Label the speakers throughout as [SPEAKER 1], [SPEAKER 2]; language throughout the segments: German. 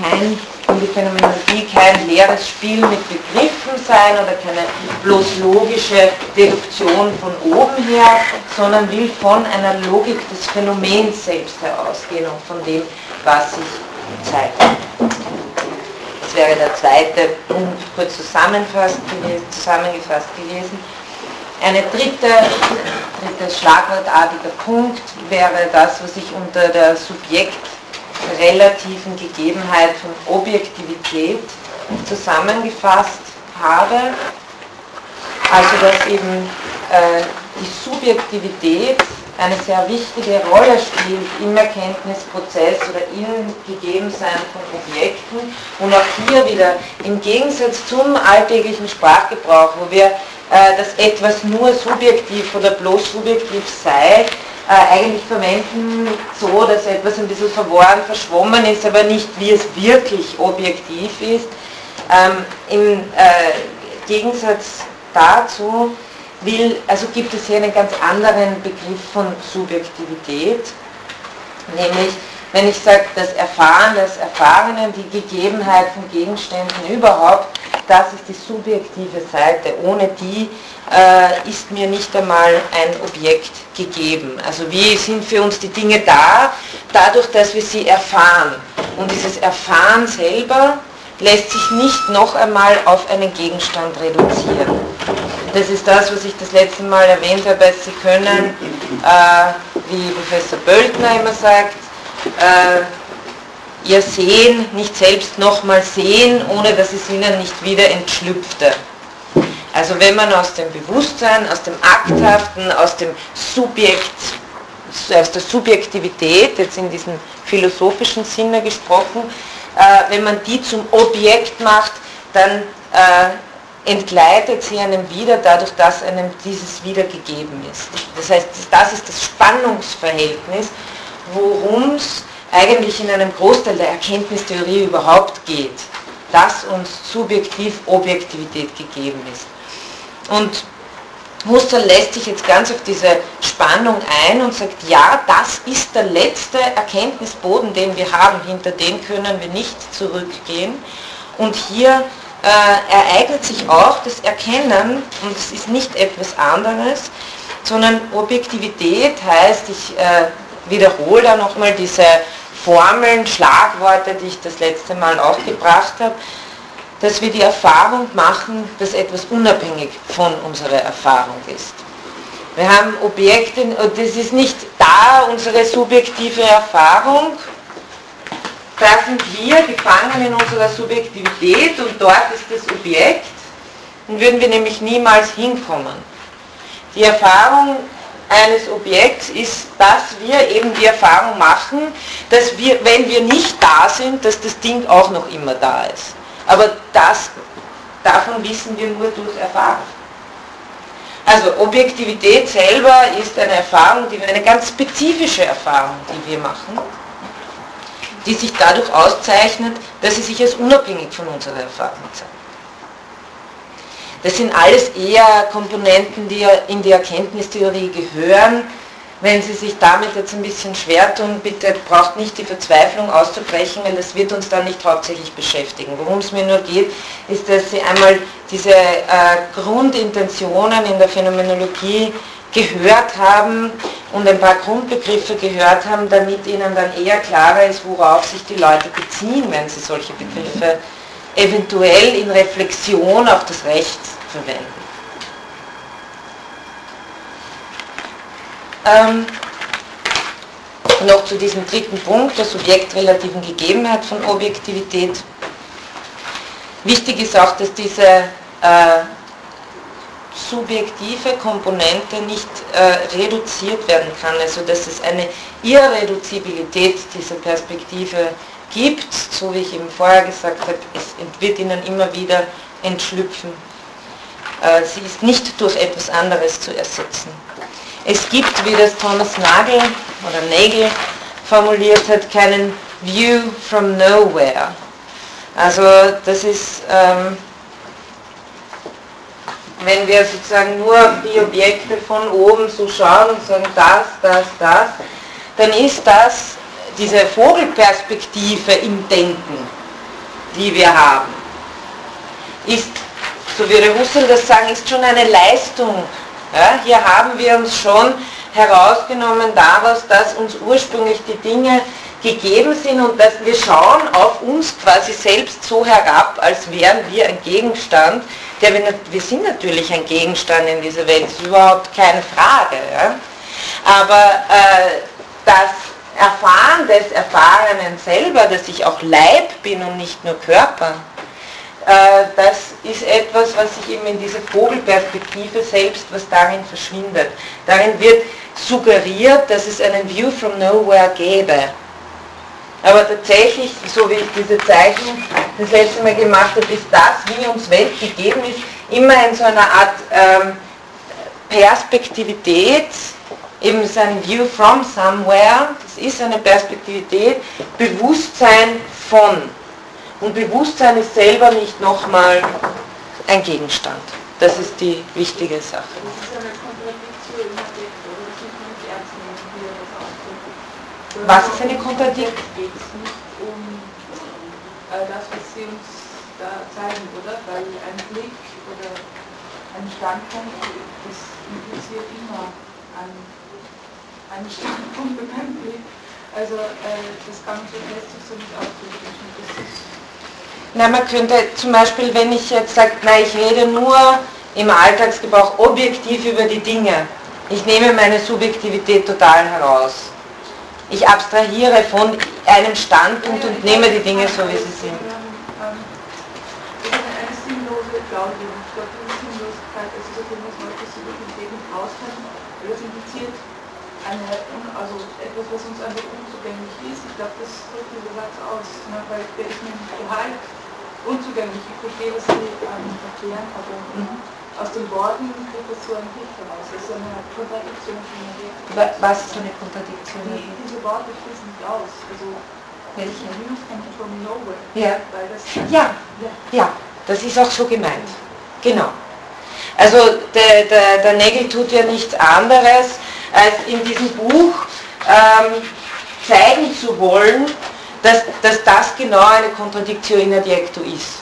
[SPEAKER 1] kein, in die Phänomenologie kein leeres Spiel mit Begriffen sein oder keine bloß logische Deduktion von oben her, sondern will von einer Logik des Phänomens selbst her ausgehen und von dem, was sich zeigt. Das wäre der zweite Punkt, kurz zusammengefasst gewesen. Eine dritte, dritter schlagwortartiger Punkt wäre das, was ich unter der subjektrelativen Gegebenheit von Objektivität zusammengefasst habe. Also dass eben äh, die Subjektivität eine sehr wichtige Rolle spielt im Erkenntnisprozess oder im Gegebensein von Objekten und auch hier wieder im Gegensatz zum alltäglichen Sprachgebrauch, wo wir äh, dass etwas nur subjektiv oder bloß subjektiv sei, eigentlich verwenden so, dass etwas ein bisschen verworren, verschwommen ist, aber nicht wie es wirklich objektiv ist. Ähm, Im äh, Gegensatz dazu will, also gibt es hier einen ganz anderen Begriff von Subjektivität, nämlich wenn ich sage, das Erfahren, das Erfahrenen, die Gegebenheit von Gegenständen überhaupt, das ist die subjektive Seite. Ohne die äh, ist mir nicht einmal ein Objekt gegeben. Also wie sind für uns die Dinge da? Dadurch, dass wir sie erfahren. Und dieses Erfahren selber lässt sich nicht noch einmal auf einen Gegenstand reduzieren. Das ist das, was ich das letzte Mal erwähnt habe, Sie können, äh, wie Professor Böltner immer sagt, äh, ihr Sehen nicht selbst nochmal sehen, ohne dass es ihnen nicht wieder entschlüpfte. Also wenn man aus dem Bewusstsein, aus dem Akthaften, aus dem Subjekt, aus der Subjektivität, jetzt in diesem philosophischen Sinne gesprochen, äh, wenn man die zum Objekt macht, dann äh, entgleitet sie einem wieder dadurch, dass einem dieses wiedergegeben ist. Das heißt, das ist das Spannungsverhältnis, worum es eigentlich in einem Großteil der Erkenntnistheorie überhaupt geht, dass uns subjektiv Objektivität gegeben ist. Und Husserl lässt sich jetzt ganz auf diese Spannung ein und sagt, ja, das ist der letzte Erkenntnisboden, den wir haben, hinter den können wir nicht zurückgehen. Und hier äh, ereignet sich auch das Erkennen, und es ist nicht etwas anderes, sondern Objektivität heißt, ich äh, wiederhole da nochmal diese Formeln, Schlagworte, die ich das letzte Mal auch gebracht habe, dass wir die Erfahrung machen, dass etwas unabhängig von unserer Erfahrung ist. Wir haben Objekte, das ist nicht da unsere subjektive Erfahrung, da sind wir gefangen in unserer Subjektivität und dort ist das Objekt, dann würden wir nämlich niemals hinkommen. Die Erfahrung eines Objekts ist, dass wir eben die Erfahrung machen, dass wir, wenn wir nicht da sind, dass das Ding auch noch immer da ist. Aber das, davon wissen wir nur durch Erfahrung. Also Objektivität selber ist eine Erfahrung, die, eine ganz spezifische Erfahrung, die wir machen, die sich dadurch auszeichnet, dass sie sich als unabhängig von unserer Erfahrung zeigt. Das sind alles eher Komponenten, die in die Erkenntnistheorie gehören. Wenn Sie sich damit jetzt ein bisschen schwer tun, bitte braucht nicht die Verzweiflung auszubrechen, weil das wird uns dann nicht hauptsächlich beschäftigen. Worum es mir nur geht, ist, dass Sie einmal diese äh, Grundintentionen in der Phänomenologie gehört haben und ein paar Grundbegriffe gehört haben, damit Ihnen dann eher klarer ist, worauf sich die Leute beziehen, wenn sie solche Begriffe eventuell in Reflexion auf das Recht verwenden. Ähm, noch zu diesem dritten Punkt, der subjektrelativen Gegebenheit von Objektivität. Wichtig ist auch, dass diese äh, subjektive Komponente nicht äh, reduziert werden kann, also dass es eine Irreduzibilität dieser Perspektive gibt, so wie ich eben vorher gesagt habe, es wird ihnen immer wieder entschlüpfen. Äh, sie ist nicht durch etwas anderes zu ersetzen. Es gibt, wie das Thomas Nagel oder Nagel formuliert hat, keinen View from Nowhere. Also das ist, ähm, wenn wir sozusagen nur die Objekte von oben so schauen und sagen, das, das, das, dann ist das diese Vogelperspektive im Denken, die wir haben, ist, so würde Husserl das sagen, ist schon eine Leistung. Ja, hier haben wir uns schon herausgenommen daraus, dass uns ursprünglich die Dinge gegeben sind und dass wir schauen auf uns quasi selbst so herab, als wären wir ein Gegenstand. Der wir, wir sind natürlich ein Gegenstand in dieser Welt, das ist überhaupt keine Frage. Ja? Aber äh, das Erfahren des Erfahrenen selber, dass ich auch Leib bin und nicht nur Körper, das ist etwas, was sich eben in dieser Vogelperspektive selbst, was darin verschwindet. Darin wird suggeriert, dass es einen View from Nowhere gäbe. Aber tatsächlich, so wie ich diese Zeichen das letzte Mal gemacht habe, ist das, wie uns Welt gegeben ist, immer in so einer Art ähm, Perspektivität, eben sein View from somewhere, das ist eine Perspektivität, Bewusstsein von. Und Bewusstsein ist selber nicht nochmal ein Gegenstand. Das ist die wichtige Sache. Was ist eine Kontradiktion?
[SPEAKER 2] Geht es nicht um äh, das, was Sie uns da zeigen, oder? Weil ein Blick oder ein Standpunkt, das impliziert immer einen, Standpunkt und einen Blick. Also äh, das kann man so sich so nicht ausdrücken.
[SPEAKER 1] Na, man könnte zum Beispiel, wenn ich jetzt sage, ich rede nur im Alltagsgebrauch objektiv über die Dinge. Ich nehme meine Subjektivität total heraus ich abstrahiere von einem Standpunkt und nehme die Dinge so, wie sie sind.
[SPEAKER 2] Eine, also etwas, was uns einfach unzugänglich ist. Ich glaube, das drückt dieser Satz aus, ne, weil der ist mir Gehalt unzugänglich. Ich verstehe, was Sie ähm, erklären, aber mhm. aus den Worten kriegt das so ein Bild heraus. Das ist eine Kontradiktion von
[SPEAKER 1] der Was ist eine Kontradiktion?
[SPEAKER 2] Die, diese Worte schließen nicht aus. Also,
[SPEAKER 1] welche?
[SPEAKER 2] From nowhere.
[SPEAKER 1] Ja. ja, ja, das ist auch so gemeint. Genau. Also der, der, der Nägel tut ja nichts anderes, als in diesem Buch ähm, zeigen zu wollen, dass, dass das genau eine Kontradiktion in adjecto ist.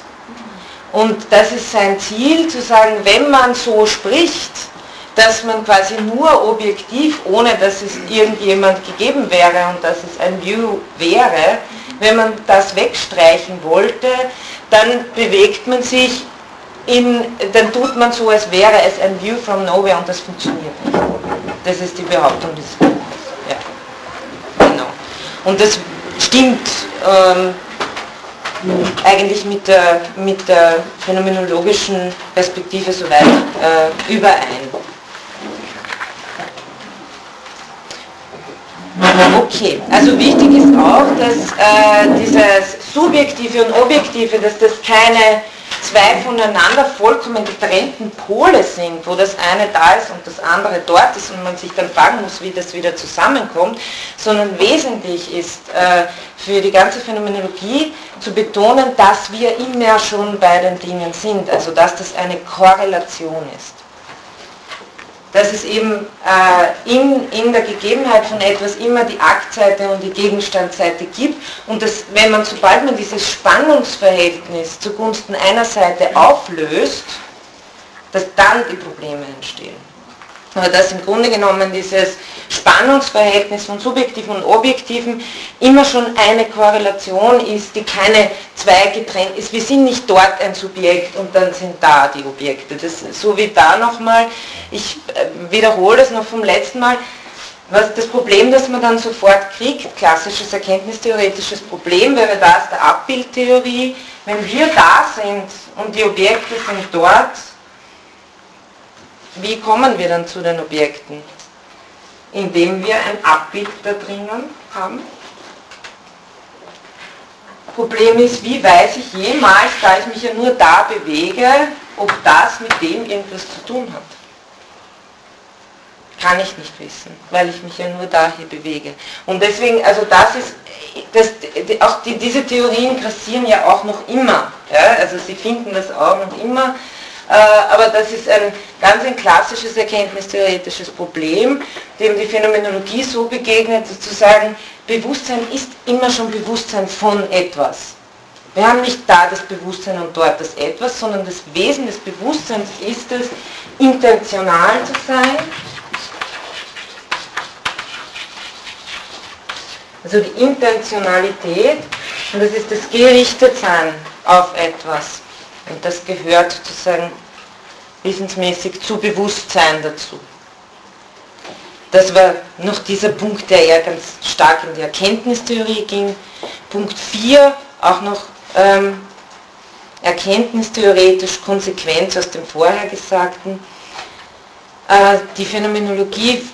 [SPEAKER 1] Und das ist sein Ziel, zu sagen, wenn man so spricht, dass man quasi nur objektiv, ohne dass es irgendjemand gegeben wäre und dass es ein View wäre, wenn man das wegstreichen wollte, dann bewegt man sich in, dann tut man so, als wäre es ein View from nowhere und das funktioniert nicht. Das ist die Behauptung des Buches. Ja. Genau. Und das stimmt ähm, eigentlich mit der, mit der phänomenologischen Perspektive soweit äh, überein. Okay, also wichtig ist auch, dass äh, dieses Subjektive und Objektive, dass das keine zwei voneinander vollkommen getrennten Pole sind, wo das eine da ist und das andere dort ist und man sich dann fragen muss, wie das wieder zusammenkommt, sondern wesentlich ist äh, für die ganze Phänomenologie zu betonen, dass wir immer schon bei den Dingen sind, also dass das eine Korrelation ist dass es eben äh, in, in der Gegebenheit von etwas immer die Aktseite und die Gegenstandseite gibt und dass, wenn man, sobald man dieses Spannungsverhältnis zugunsten einer Seite auflöst, dass dann die Probleme entstehen. Aber dass im Grunde genommen dieses Spannungsverhältnis von subjektiven und objektiven immer schon eine Korrelation ist, die keine zwei getrennt ist. Wir sind nicht dort ein Subjekt und dann sind da die Objekte. Das, so wie da nochmal, ich äh, wiederhole das noch vom letzten Mal, was das Problem, das man dann sofort kriegt, klassisches erkenntnistheoretisches Problem, wäre das der Abbildtheorie, wenn wir da sind und die Objekte sind dort, wie kommen wir dann zu den Objekten? Indem wir ein Abbild da drinnen haben. Problem ist, wie weiß ich jemals, da ich mich ja nur da bewege, ob das mit dem irgendwas zu tun hat? Kann ich nicht wissen, weil ich mich ja nur da hier bewege. Und deswegen, also das ist, das, auch die, diese Theorien grassieren ja auch noch immer. Ja? Also sie finden das auch noch immer aber das ist ein ganz ein klassisches erkenntnistheoretisches Problem, dem die Phänomenologie so begegnet, zu sagen, Bewusstsein ist immer schon Bewusstsein von etwas. Wir haben nicht da das Bewusstsein und dort das Etwas, sondern das Wesen des Bewusstseins ist es, intentional zu sein. Also die Intentionalität und das ist das Gerichtetsein auf etwas. Und das gehört sozusagen wissensmäßig zu Bewusstsein dazu. Das war noch dieser Punkt, der eher ganz stark in die Erkenntnistheorie ging. Punkt 4, auch noch ähm, erkenntnistheoretisch Konsequenz aus dem Vorhergesagten. Äh, die Phänomenologie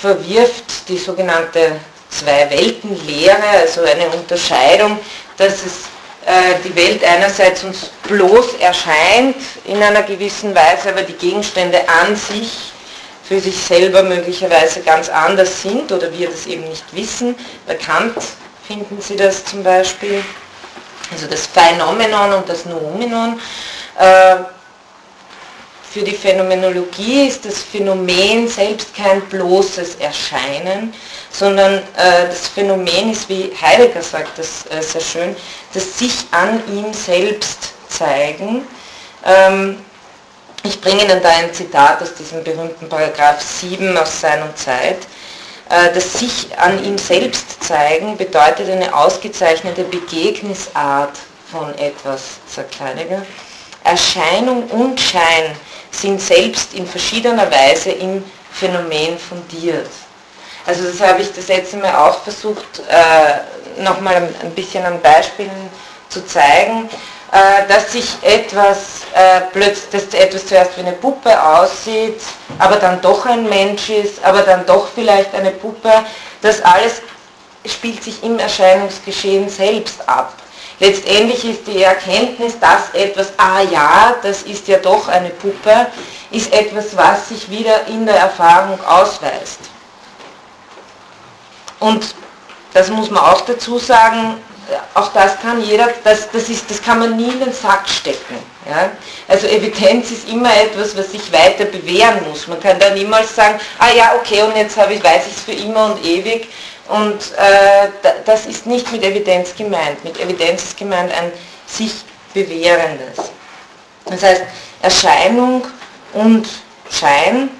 [SPEAKER 1] verwirft die sogenannte Zwei-Welten-Lehre, also eine Unterscheidung, dass es die Welt einerseits uns bloß erscheint in einer gewissen Weise, aber die Gegenstände an sich für sich selber möglicherweise ganz anders sind oder wir das eben nicht wissen. Bei Kant finden Sie das zum Beispiel. Also das Phänomenon und das Noumenon. Äh, für die Phänomenologie ist das Phänomen selbst kein bloßes Erscheinen, sondern äh, das Phänomen ist, wie Heidegger sagt das äh, sehr schön, das sich an ihm selbst zeigen. Ähm, ich bringe Ihnen da ein Zitat aus diesem berühmten Paragraph 7 aus Sein Zeit. Äh, das sich an ihm selbst zeigen bedeutet eine ausgezeichnete Begegnisart von etwas, sagt Heidegger. Erscheinung und Schein sind selbst in verschiedener Weise im Phänomen fundiert. Also das habe ich das letzte Mal auch versucht, äh, nochmal ein bisschen an Beispielen zu zeigen, äh, dass sich etwas äh, plötzlich, dass etwas zuerst wie eine Puppe aussieht, aber dann doch ein Mensch ist, aber dann doch vielleicht eine Puppe, das alles spielt sich im Erscheinungsgeschehen selbst ab. Letztendlich ist die Erkenntnis, dass etwas, ah ja, das ist ja doch eine Puppe, ist etwas, was sich wieder in der Erfahrung ausweist. Und das muss man auch dazu sagen, auch das kann jeder, das, das, ist, das kann man nie in den Sack stecken. Ja? Also Evidenz ist immer etwas, was sich weiter bewähren muss. Man kann da niemals sagen, ah ja, okay, und jetzt habe ich, weiß ich es für immer und ewig. Und äh, das ist nicht mit Evidenz gemeint. Mit Evidenz ist gemeint ein sich bewährendes. Das heißt, Erscheinung und Schein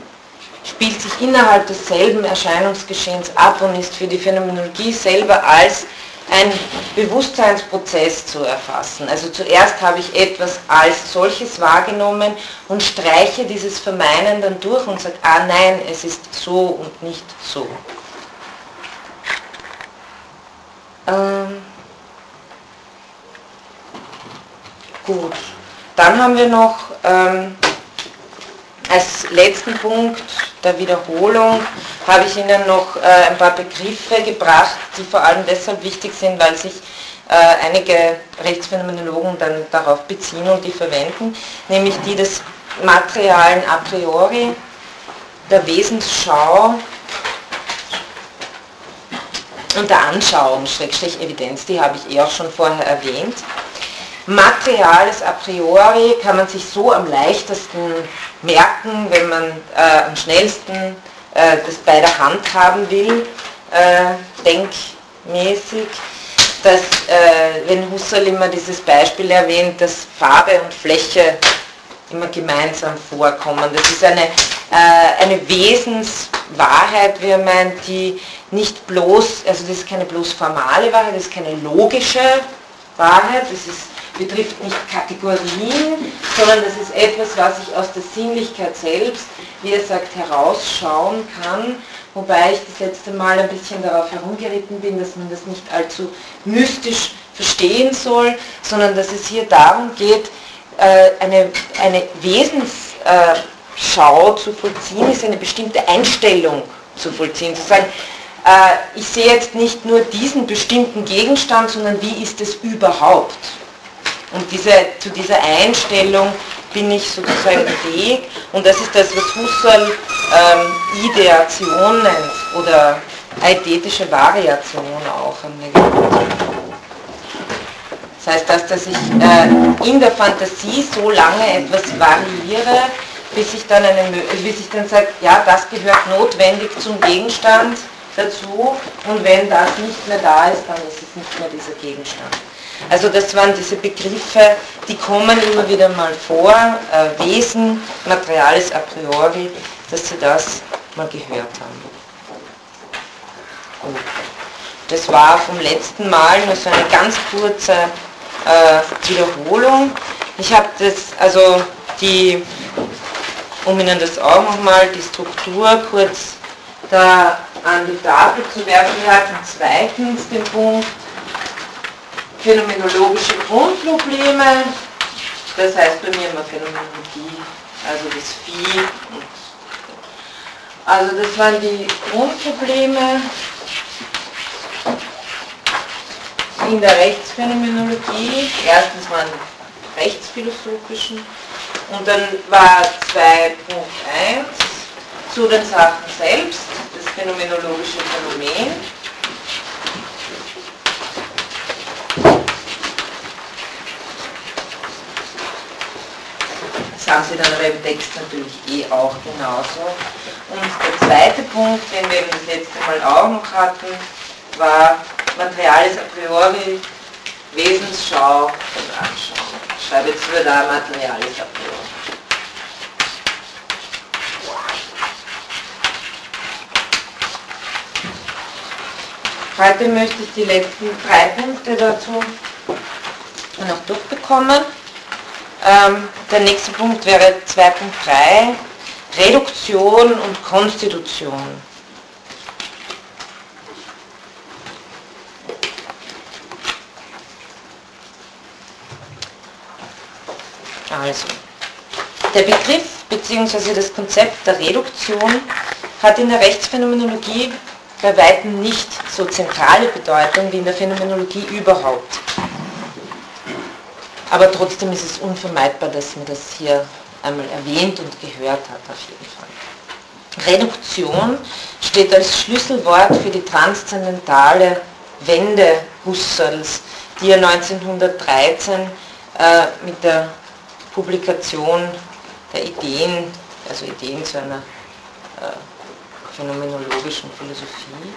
[SPEAKER 1] spielt sich innerhalb desselben Erscheinungsgeschehens ab und ist für die Phänomenologie selber als ein Bewusstseinsprozess zu erfassen. Also zuerst habe ich etwas als solches wahrgenommen und streiche dieses Vermeinen dann durch und sage, ah nein, es ist so und nicht so. Ähm, gut, dann haben wir noch ähm, als letzten Punkt der Wiederholung habe ich Ihnen noch äh, ein paar Begriffe gebracht, die vor allem deshalb wichtig sind, weil sich äh, einige Rechtsphänomenologen dann darauf beziehen und die verwenden, nämlich die des materialen a priori, der Wesensschau und der Anschauung, Schrägstrich Evidenz, die habe ich eh auch schon vorher erwähnt. Materiales a priori kann man sich so am leichtesten merken, wenn man äh, am schnellsten äh, das bei der Hand haben will, äh, denkmäßig, dass, äh, wenn Husserl immer dieses Beispiel erwähnt, dass Farbe und Fläche immer gemeinsam vorkommen. Das ist eine, äh, eine Wesenswahrheit, wie er meint, die nicht bloß, also das ist keine bloß formale Wahrheit, das ist keine logische Wahrheit, das ist betrifft nicht Kategorien, sondern das ist etwas, was ich aus der Sinnlichkeit selbst, wie er sagt, herausschauen kann. Wobei ich das letzte Mal ein bisschen darauf herumgeritten bin, dass man das nicht allzu mystisch verstehen soll, sondern dass es hier darum geht, äh, eine, eine Wesensschau zu vollziehen, ist eine bestimmte Einstellung zu vollziehen. Zu sagen, äh, ich sehe jetzt nicht nur diesen bestimmten Gegenstand, sondern wie ist es überhaupt? Und diese, zu dieser Einstellung bin ich sozusagen fähig und das ist das, was Husserl ähm, Ideation nennt oder eidetische Variation auch. Das heißt, dass, dass ich äh, in der Fantasie so lange etwas variiere, bis ich dann, bis ich dann sage, ja, das gehört notwendig zum Gegenstand dazu und wenn das nicht mehr da ist, dann ist es nicht mehr dieser Gegenstand. Also das waren diese Begriffe, die kommen immer wieder mal vor, äh, Wesen, Materialis a priori, dass Sie das mal gehört haben. Gut. Das war vom letzten Mal nur so eine ganz kurze äh, Wiederholung. Ich habe das, also die, um Ihnen das auch nochmal, die Struktur kurz da an die Tafel zu werfen. Wir hatten zweitens den Punkt phänomenologische Grundprobleme. Das heißt bei mir immer Phänomenologie, also das Vieh. Also das waren die Grundprobleme in der Rechtsphänomenologie. Erstens waren rechtsphilosophischen und dann war 2.1 zu den Sachen selbst, das phänomenologische Phänomen. Das haben Sie dann aber im Text natürlich eh auch genauso. Und der zweite Punkt, den wir eben das letzte Mal auch noch hatten, war Materialis a priori, Wesensschau und Anschauung. Ich schreibe jetzt nur da Materialis a priori. Heute möchte ich die letzten drei Punkte dazu noch durchbekommen. Ähm, der nächste Punkt wäre 2.3, Reduktion und Konstitution. Also, der Begriff bzw. das Konzept der Reduktion hat in der Rechtsphänomenologie bei weitem nicht so zentrale Bedeutung wie in der Phänomenologie überhaupt. Aber trotzdem ist es unvermeidbar, dass man das hier einmal erwähnt und gehört hat auf jeden Fall. Reduktion steht als Schlüsselwort für die transzendentale Wende Husserls, die er 1913 äh, mit der Publikation der Ideen, also Ideen zu einer äh, phänomenologischen Philosophie.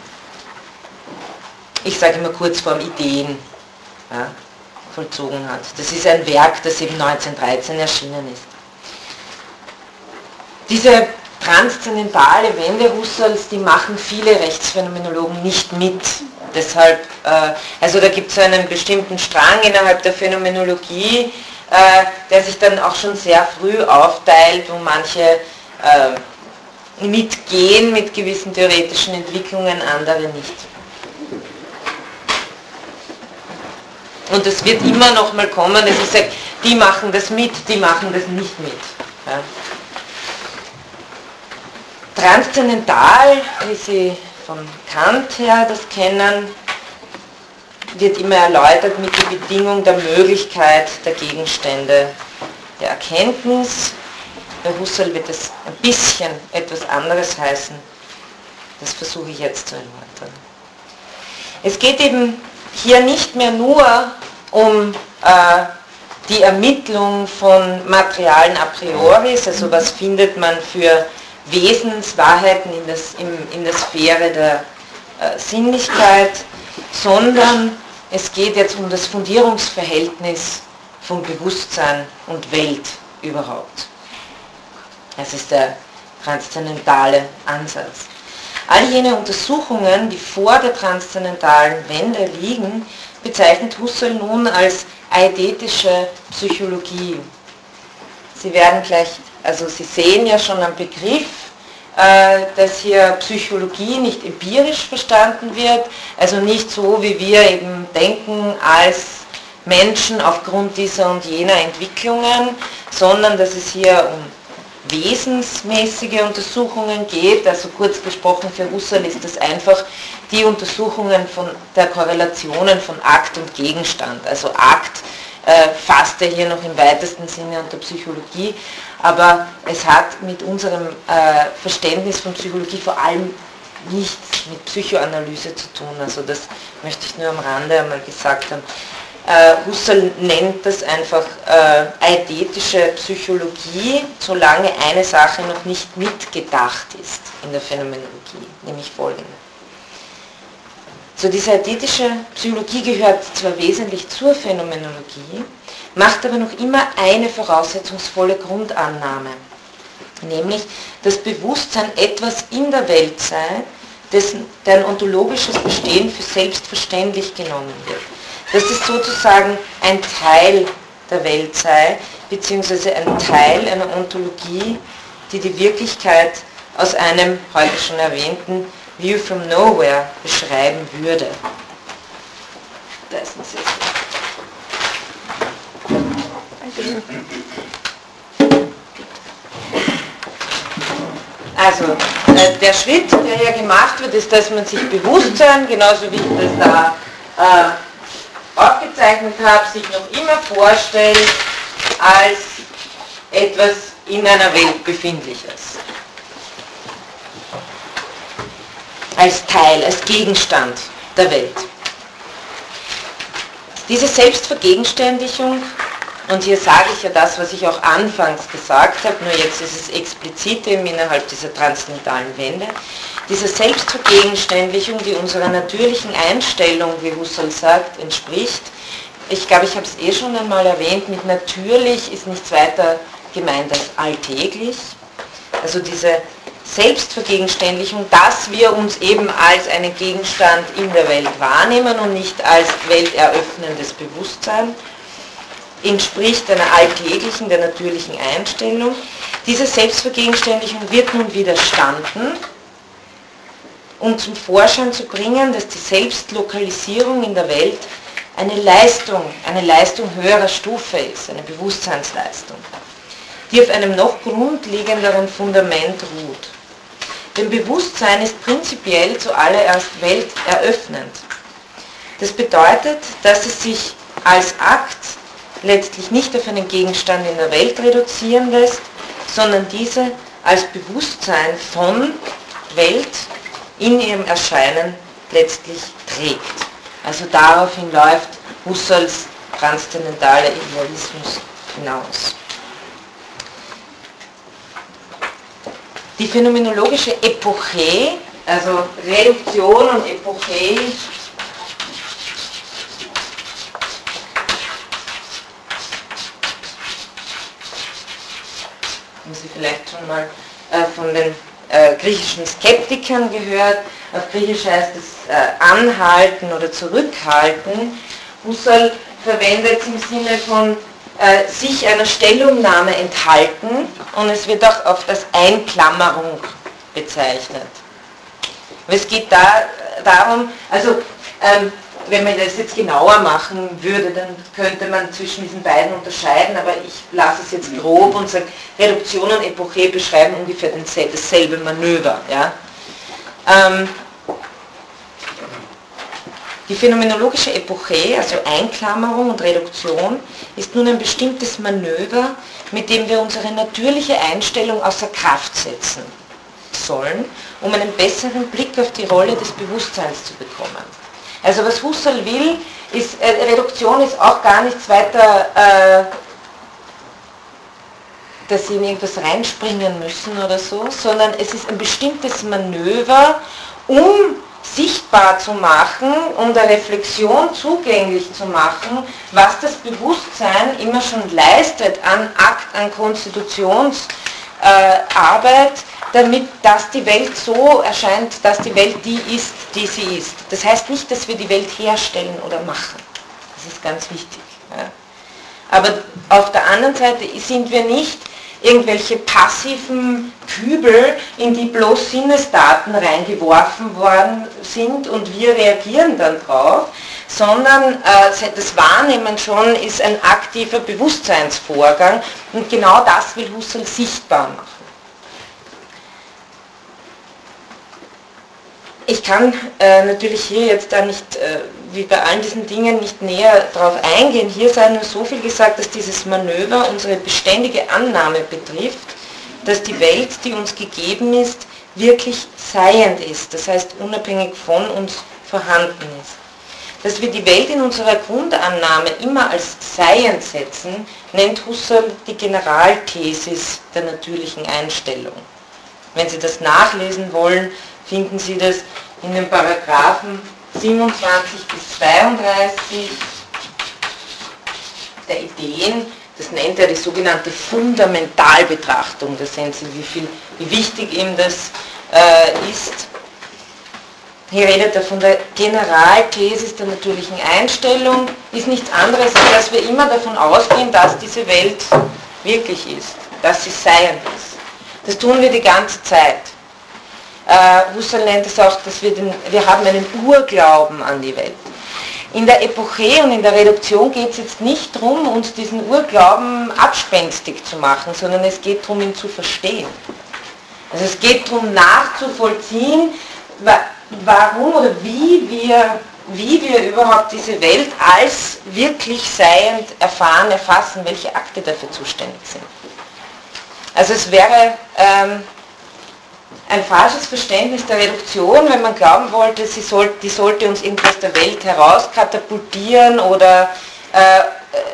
[SPEAKER 1] Ich sage immer kurz vorm Ideen ja, vollzogen hat. Das ist ein Werk, das eben 1913 erschienen ist. Diese transzendentale Wende Husserls, die machen viele Rechtsphänomenologen nicht mit. Deshalb, äh, also da gibt es einen bestimmten Strang innerhalb der Phänomenologie, äh, der sich dann auch schon sehr früh aufteilt, wo manche äh, mitgehen mit gewissen theoretischen Entwicklungen, andere nicht. Und es wird immer noch mal kommen, dass ich sage, die machen das mit, die machen das nicht mit. Ja. Transzendental, wie Sie von Kant her das kennen, wird immer erläutert mit der Bedingung der Möglichkeit der Gegenstände der Erkenntnis. Bei Husserl wird es ein bisschen etwas anderes heißen. Das versuche ich jetzt zu erläutern. Es geht eben hier nicht mehr nur um äh, die Ermittlung von Materialen a priori, also was findet man für Wesenswahrheiten in, das, in, in der Sphäre der äh, Sinnlichkeit, sondern es geht jetzt um das Fundierungsverhältnis von Bewusstsein und Welt überhaupt. Das ist der transzendentale Ansatz. All jene Untersuchungen, die vor der transzendentalen Wende liegen, bezeichnet Husserl nun als eidetische Psychologie. Sie werden gleich, also Sie sehen ja schon am Begriff, äh, dass hier Psychologie nicht empirisch verstanden wird, also nicht so, wie wir eben denken als Menschen aufgrund dieser und jener Entwicklungen, sondern dass es hier um wesensmäßige Untersuchungen geht. Also kurz gesprochen für Husserl ist das einfach die Untersuchungen von der Korrelationen von Akt und Gegenstand. Also Akt äh, fasst er hier noch im weitesten Sinne unter Psychologie, aber es hat mit unserem äh, Verständnis von Psychologie vor allem nichts mit Psychoanalyse zu tun. Also das möchte ich nur am Rande einmal gesagt haben. Äh, Husserl nennt das einfach äh, eidetische Psychologie, solange eine Sache noch nicht mitgedacht ist in der Phänomenologie, nämlich folgende. So diese ästhetische Psychologie gehört zwar wesentlich zur Phänomenologie, macht aber noch immer eine voraussetzungsvolle Grundannahme, nämlich dass Bewusstsein etwas in der Welt sei, dessen, deren ontologisches Bestehen für selbstverständlich genommen wird. Dass es sozusagen ein Teil der Welt sei, beziehungsweise ein Teil einer Ontologie, die die Wirklichkeit aus einem heute schon erwähnten View from Nowhere beschreiben würde. Da ist ein Sessel. Also, äh, der Schritt, der ja gemacht wird, ist, dass man sich Bewusstsein, genauso wie ich das da äh, aufgezeichnet habe, sich noch immer vorstellt als etwas in einer Welt Befindliches. als Teil, als Gegenstand der Welt. Diese Selbstvergegenständigung, und hier sage ich ja das, was ich auch anfangs gesagt habe, nur jetzt ist es explizit eben innerhalb dieser transzendentalen Wende, diese Selbstvergegenständlichung, die unserer natürlichen Einstellung, wie Husserl sagt, entspricht, ich glaube, ich habe es eh schon einmal erwähnt, mit natürlich ist nichts weiter gemeint als alltäglich. Also diese Selbstvergegenständlichung, dass wir uns eben als einen Gegenstand in der Welt wahrnehmen und nicht als welteröffnendes Bewusstsein, entspricht einer alltäglichen, der natürlichen Einstellung. Diese Selbstvergegenständlichung wird nun widerstanden, um zum Vorschein zu bringen, dass die Selbstlokalisierung in der Welt eine Leistung, eine Leistung höherer Stufe ist, eine Bewusstseinsleistung, die auf einem noch grundlegenderen Fundament ruht. Denn Bewusstsein ist prinzipiell zuallererst welteröffnend. Das bedeutet, dass es sich als Akt letztlich nicht auf einen Gegenstand in der Welt reduzieren lässt, sondern diese als Bewusstsein von Welt in ihrem Erscheinen letztlich trägt. Also daraufhin läuft Husserls transzendentaler Idealismus hinaus. Die phänomenologische Epoche, also Reduktion und Epoche, haben Sie vielleicht schon mal äh, von den äh, griechischen Skeptikern gehört. Auf Griechisch heißt es äh, anhalten oder zurückhalten. Husserl verwendet es im Sinne von äh, sich einer Stellungnahme enthalten und es wird auch oft als Einklammerung bezeichnet. Es geht da darum, also ähm, wenn man das jetzt genauer machen würde, dann könnte man zwischen diesen beiden unterscheiden, aber ich lasse es jetzt grob und sage, Reduktion und Epoche beschreiben ungefähr dasselbe Manöver. Ja? Ähm, die phänomenologische Epoche, also Einklammerung und Reduktion, ist nun ein bestimmtes Manöver, mit dem wir unsere natürliche Einstellung außer Kraft setzen sollen, um einen besseren Blick auf die Rolle des Bewusstseins zu bekommen. Also was Husserl will, ist, äh, Reduktion ist auch gar nichts weiter, äh, dass sie in irgendwas reinspringen müssen oder so, sondern es ist ein bestimmtes Manöver, um sichtbar zu machen, um der Reflexion zugänglich zu machen, was das Bewusstsein immer schon leistet an Akt, an Konstitutionsarbeit, äh, damit dass die Welt so erscheint, dass die Welt die ist, die sie ist. Das heißt nicht, dass wir die Welt herstellen oder machen. Das ist ganz wichtig. Ja. Aber auf der anderen Seite sind wir nicht irgendwelche passiven Kübel, in die bloß Sinnesdaten reingeworfen worden sind und wir reagieren dann drauf, sondern äh, das Wahrnehmen schon ist ein aktiver Bewusstseinsvorgang und genau das will Husserl sichtbar machen. Ich kann äh, natürlich hier jetzt da nicht, äh, wie bei allen diesen Dingen, nicht näher darauf eingehen. Hier sei nur so viel gesagt, dass dieses Manöver unsere beständige Annahme betrifft, dass die Welt, die uns gegeben ist, wirklich seiend ist, das heißt unabhängig von uns vorhanden ist. Dass wir die Welt in unserer Grundannahme immer als seiend setzen, nennt Husserl die Generalthesis der natürlichen Einstellung. Wenn Sie das nachlesen wollen, finden Sie das in den Paragraphen 27 bis 32 der Ideen, das nennt er die sogenannte Fundamentalbetrachtung. Da sehen Sie, wie, viel, wie wichtig ihm das äh, ist. Hier redet er von der Generalthesis der natürlichen Einstellung, ist nichts anderes, als dass wir immer davon ausgehen, dass diese Welt wirklich ist, dass sie seiend ist. Das tun wir die ganze Zeit. Äh, Husserl nennt es auch, dass wir, den, wir haben einen Urglauben an die Welt. In der Epoche und in der Reduktion geht es jetzt nicht darum, uns diesen Urglauben abspenstig zu machen, sondern es geht darum, ihn zu verstehen. Also es geht darum, nachzuvollziehen, warum oder wie wir, wie wir überhaupt diese Welt als wirklich seiend erfahren, erfassen, welche Akte dafür zuständig sind. Also es wäre ähm, ein falsches Verständnis der Reduktion, wenn man glauben wollte, sie soll, die sollte uns irgendwas der Welt herauskatapultieren oder äh,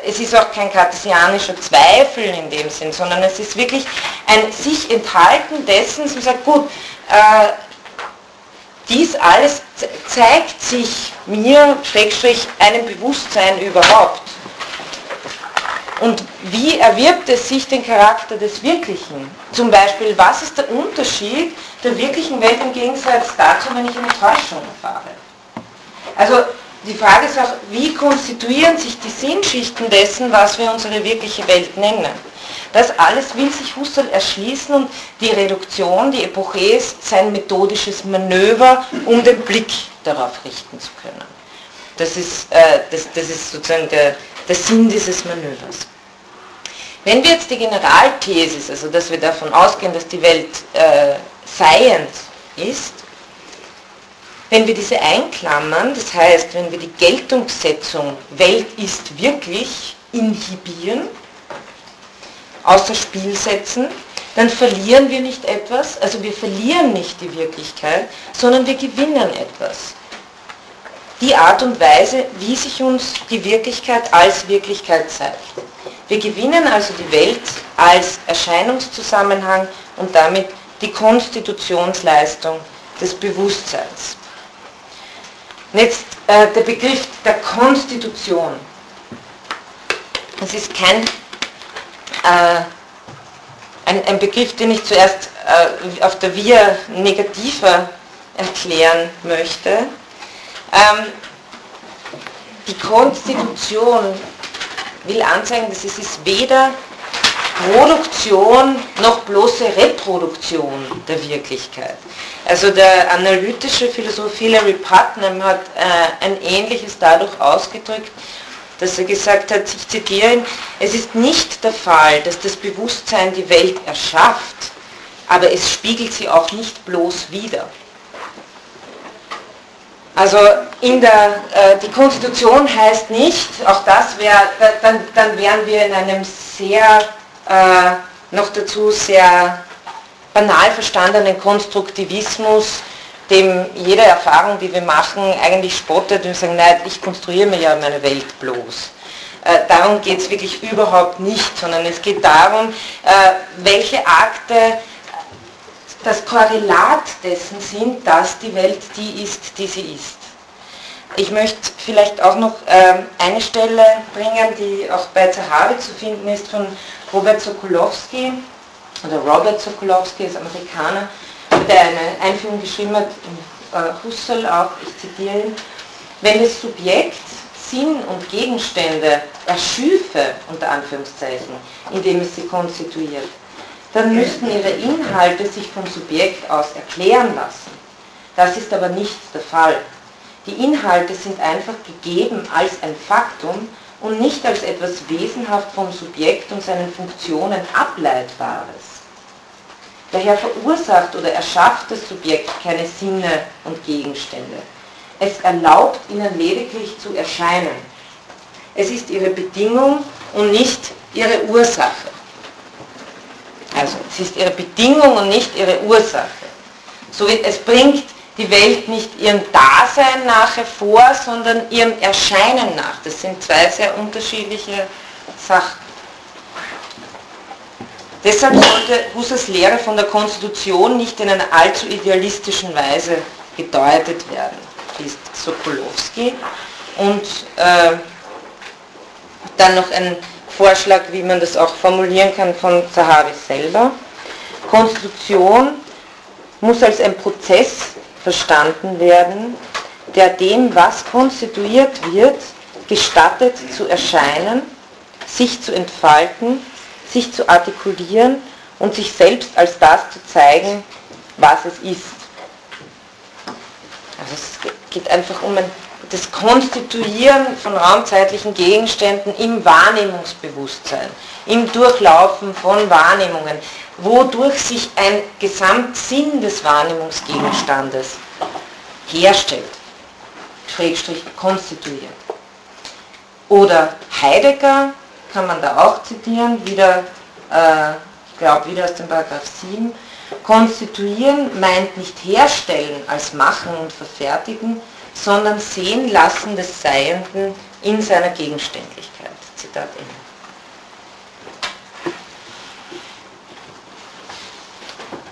[SPEAKER 1] es ist auch kein kartesianischer Zweifel in dem Sinn, sondern es ist wirklich ein sich enthalten dessen, man sagt, gut, äh, dies alles zeigt sich mir, Schrägstrich, einem Bewusstsein überhaupt. Und wie erwirbt es sich den Charakter des Wirklichen? Zum Beispiel, was ist der Unterschied der wirklichen Welt im Gegensatz dazu, wenn ich eine Täuschung erfahre? Also die Frage ist auch, wie konstituieren sich die Sinnschichten dessen, was wir unsere wirkliche Welt nennen? Das alles will sich Husserl erschließen und die Reduktion, die Epoche ist sein methodisches Manöver, um den Blick darauf richten zu können. Das ist, äh, das, das ist sozusagen der, der Sinn dieses Manövers. Wenn wir jetzt die Generalthesis, also dass wir davon ausgehen, dass die Welt äh, seiend ist, wenn wir diese einklammern, das heißt, wenn wir die Geltungssetzung Welt ist wirklich inhibieren, außer Spiel setzen, dann verlieren wir nicht etwas, also wir verlieren nicht die Wirklichkeit, sondern wir gewinnen etwas. Die Art und Weise, wie sich uns die Wirklichkeit als Wirklichkeit zeigt. Wir gewinnen also die Welt als Erscheinungszusammenhang und damit die Konstitutionsleistung des Bewusstseins. Jetzt äh, der Begriff der Konstitution. Es ist kein äh, ein, ein, Begriff, den ich zuerst äh, auf der Via negativer erklären möchte. Ähm, die Konstitution will anzeigen, dass es ist weder Produktion noch bloße Reproduktion der Wirklichkeit. Also der analytische Philosoph Hilary Putnam hat äh, ein ähnliches dadurch ausgedrückt, dass er gesagt hat, ich zitiere ihn, es ist nicht der Fall, dass das Bewusstsein die Welt erschafft, aber es spiegelt sie auch nicht bloß wider. Also in der, äh, die Konstitution heißt nicht, auch das wäre, dann, dann wären wir in einem sehr, äh, noch dazu sehr banal verstandenen Konstruktivismus, dem jede Erfahrung, die wir machen, eigentlich spottet und sagen, nein, ich konstruiere mir ja meine Welt bloß. Äh, darum geht es wirklich überhaupt nicht, sondern es geht darum, äh, welche Akte das Korrelat dessen sind, dass die Welt die ist, die sie ist. Ich möchte vielleicht auch noch ähm, eine Stelle bringen, die auch bei Zahavi zu finden ist, von Robert Sokolowski, oder Robert Sokolowski ist Amerikaner, der eine Einführung geschrieben hat, äh, Husserl auch, ich zitiere ihn, wenn das Subjekt Sinn und Gegenstände erschüfe, unter Anführungszeichen, indem es sie konstituiert, dann müssten ihre Inhalte sich vom Subjekt aus erklären lassen. Das ist aber nicht der Fall. Die Inhalte sind einfach gegeben als ein Faktum und nicht als etwas wesenhaft vom Subjekt und seinen Funktionen ableitbares. Daher verursacht oder erschafft das Subjekt keine Sinne und Gegenstände. Es erlaubt ihnen lediglich zu erscheinen. Es ist ihre Bedingung und nicht ihre Ursache. Also es ist ihre Bedingung und nicht ihre Ursache. So es bringt die Welt nicht ihrem Dasein nach hervor, sondern ihrem Erscheinen nach. Das sind zwei sehr unterschiedliche Sachen. Deshalb sollte Husserls Lehre von der Konstitution nicht in einer allzu idealistischen Weise gedeutet werden. ist Sokolowski und äh, dann noch ein Vorschlag, wie man das auch formulieren kann von Zahavi selber. Konstitution muss als ein Prozess verstanden werden, der dem, was konstituiert wird, gestattet zu erscheinen, sich zu entfalten, sich zu artikulieren und sich selbst als das zu zeigen, was es ist. Also es geht einfach um ein, das Konstituieren von raumzeitlichen Gegenständen im Wahrnehmungsbewusstsein, im Durchlaufen von Wahrnehmungen, wodurch sich ein Gesamtsinn des Wahrnehmungsgegenstandes herstellt, schrägstrich konstituiert. Oder Heidegger kann man da auch zitieren, wieder, äh, ich glaube wieder aus dem Paragraph 7, konstituieren meint nicht herstellen als machen und verfertigen, sondern sehen lassen des Seienden in seiner Gegenständlichkeit. Zitat Ende.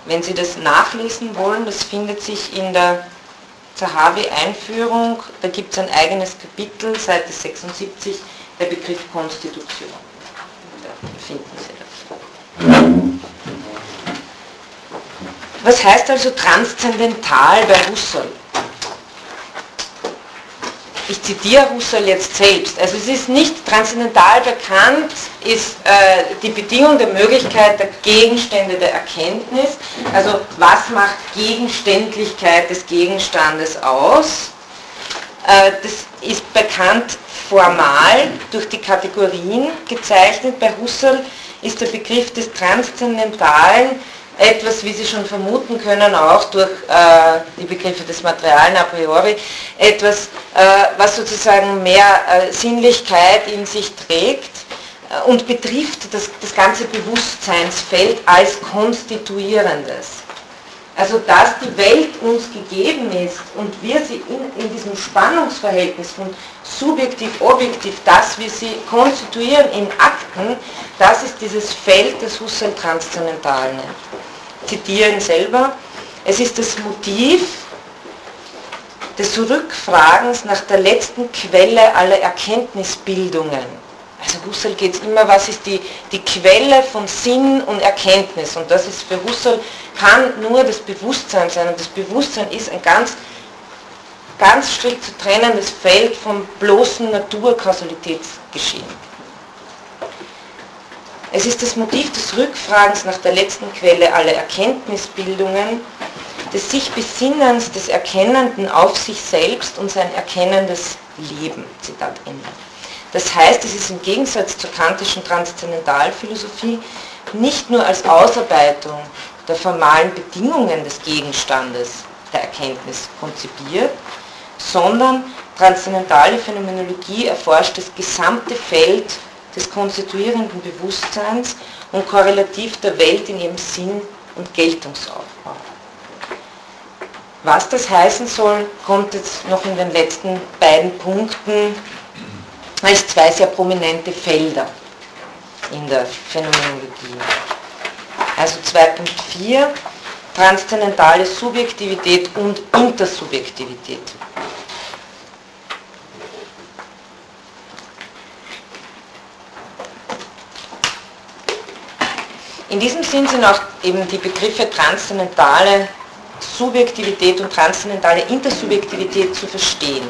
[SPEAKER 1] Wenn Sie das nachlesen wollen, das findet sich in der Zahavi-Einführung, da gibt es ein eigenes Kapitel, Seite 76, der Begriff Konstitution. Da finden Sie das. Was heißt also transzendental bei Husserl? ich zitiere Husserl jetzt selbst, also es ist nicht transzendental bekannt, ist äh, die Bedingung der Möglichkeit der Gegenstände der Erkenntnis, also was macht Gegenständlichkeit des Gegenstandes aus? Äh, das ist bekannt formal durch die Kategorien gezeichnet. Bei Husserl ist der Begriff des Transzendentalen etwas, wie Sie schon vermuten können, auch durch äh, die Begriffe des Materialen a priori, etwas, äh, was sozusagen mehr äh, Sinnlichkeit in sich trägt äh, und betrifft das, das ganze Bewusstseinsfeld als konstituierendes. Also dass die Welt uns gegeben ist und wir sie in, in diesem Spannungsverhältnis von subjektiv, objektiv, dass wir sie konstituieren in Akten, das ist dieses Feld, das Husserl transzendental nennt. Ich zitiere ihn selber. Es ist das Motiv des Rückfragens nach der letzten Quelle aller Erkenntnisbildungen also Husserl geht es immer, was ist die, die Quelle von Sinn und Erkenntnis. Und das ist für Husserl, kann nur das Bewusstsein sein. Und das Bewusstsein ist ein ganz, ganz strikt zu trennendes Feld vom bloßen Naturkausalitätsgeschehen. Es ist das Motiv des Rückfragens nach der letzten Quelle aller Erkenntnisbildungen, des sich Besinnens des Erkennenden auf sich selbst und sein erkennendes Leben. Zitat Ende. Das heißt, es ist im Gegensatz zur kantischen Transzendentalphilosophie nicht nur als Ausarbeitung der formalen Bedingungen des Gegenstandes der Erkenntnis konzipiert, sondern transzendentale Phänomenologie erforscht das gesamte Feld des konstituierenden Bewusstseins und korrelativ der Welt in ihrem Sinn und Geltungsaufbau. Was das heißen soll, kommt jetzt noch in den letzten beiden Punkten als zwei sehr prominente Felder in der Phänomenologie. Also 2.4, transzendentale Subjektivität und Intersubjektivität. In diesem Sinn sind auch eben die Begriffe transzendentale Subjektivität und transzendentale Intersubjektivität zu verstehen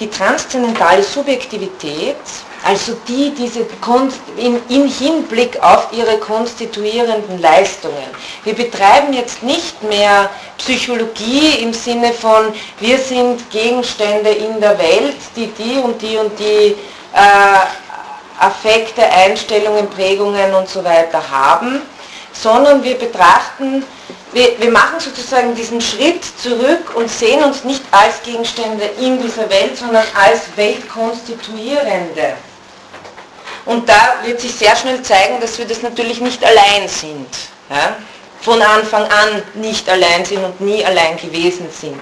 [SPEAKER 1] die transzendentale Subjektivität, also die diese in, in, Hinblick auf ihre konstituierenden Leistungen. Wir betreiben jetzt nicht mehr Psychologie im Sinne von, wir sind Gegenstände in der Welt, die die und die und die äh, Affekte, Einstellungen, Prägungen und so weiter haben, sondern wir betrachten wir, wir machen sozusagen diesen Schritt zurück und sehen uns nicht als Gegenstände in dieser Welt, sondern als Weltkonstituierende. Und da wird sich sehr schnell zeigen, dass wir das natürlich nicht allein sind. Ja? Von Anfang an nicht allein sind und nie allein gewesen sind.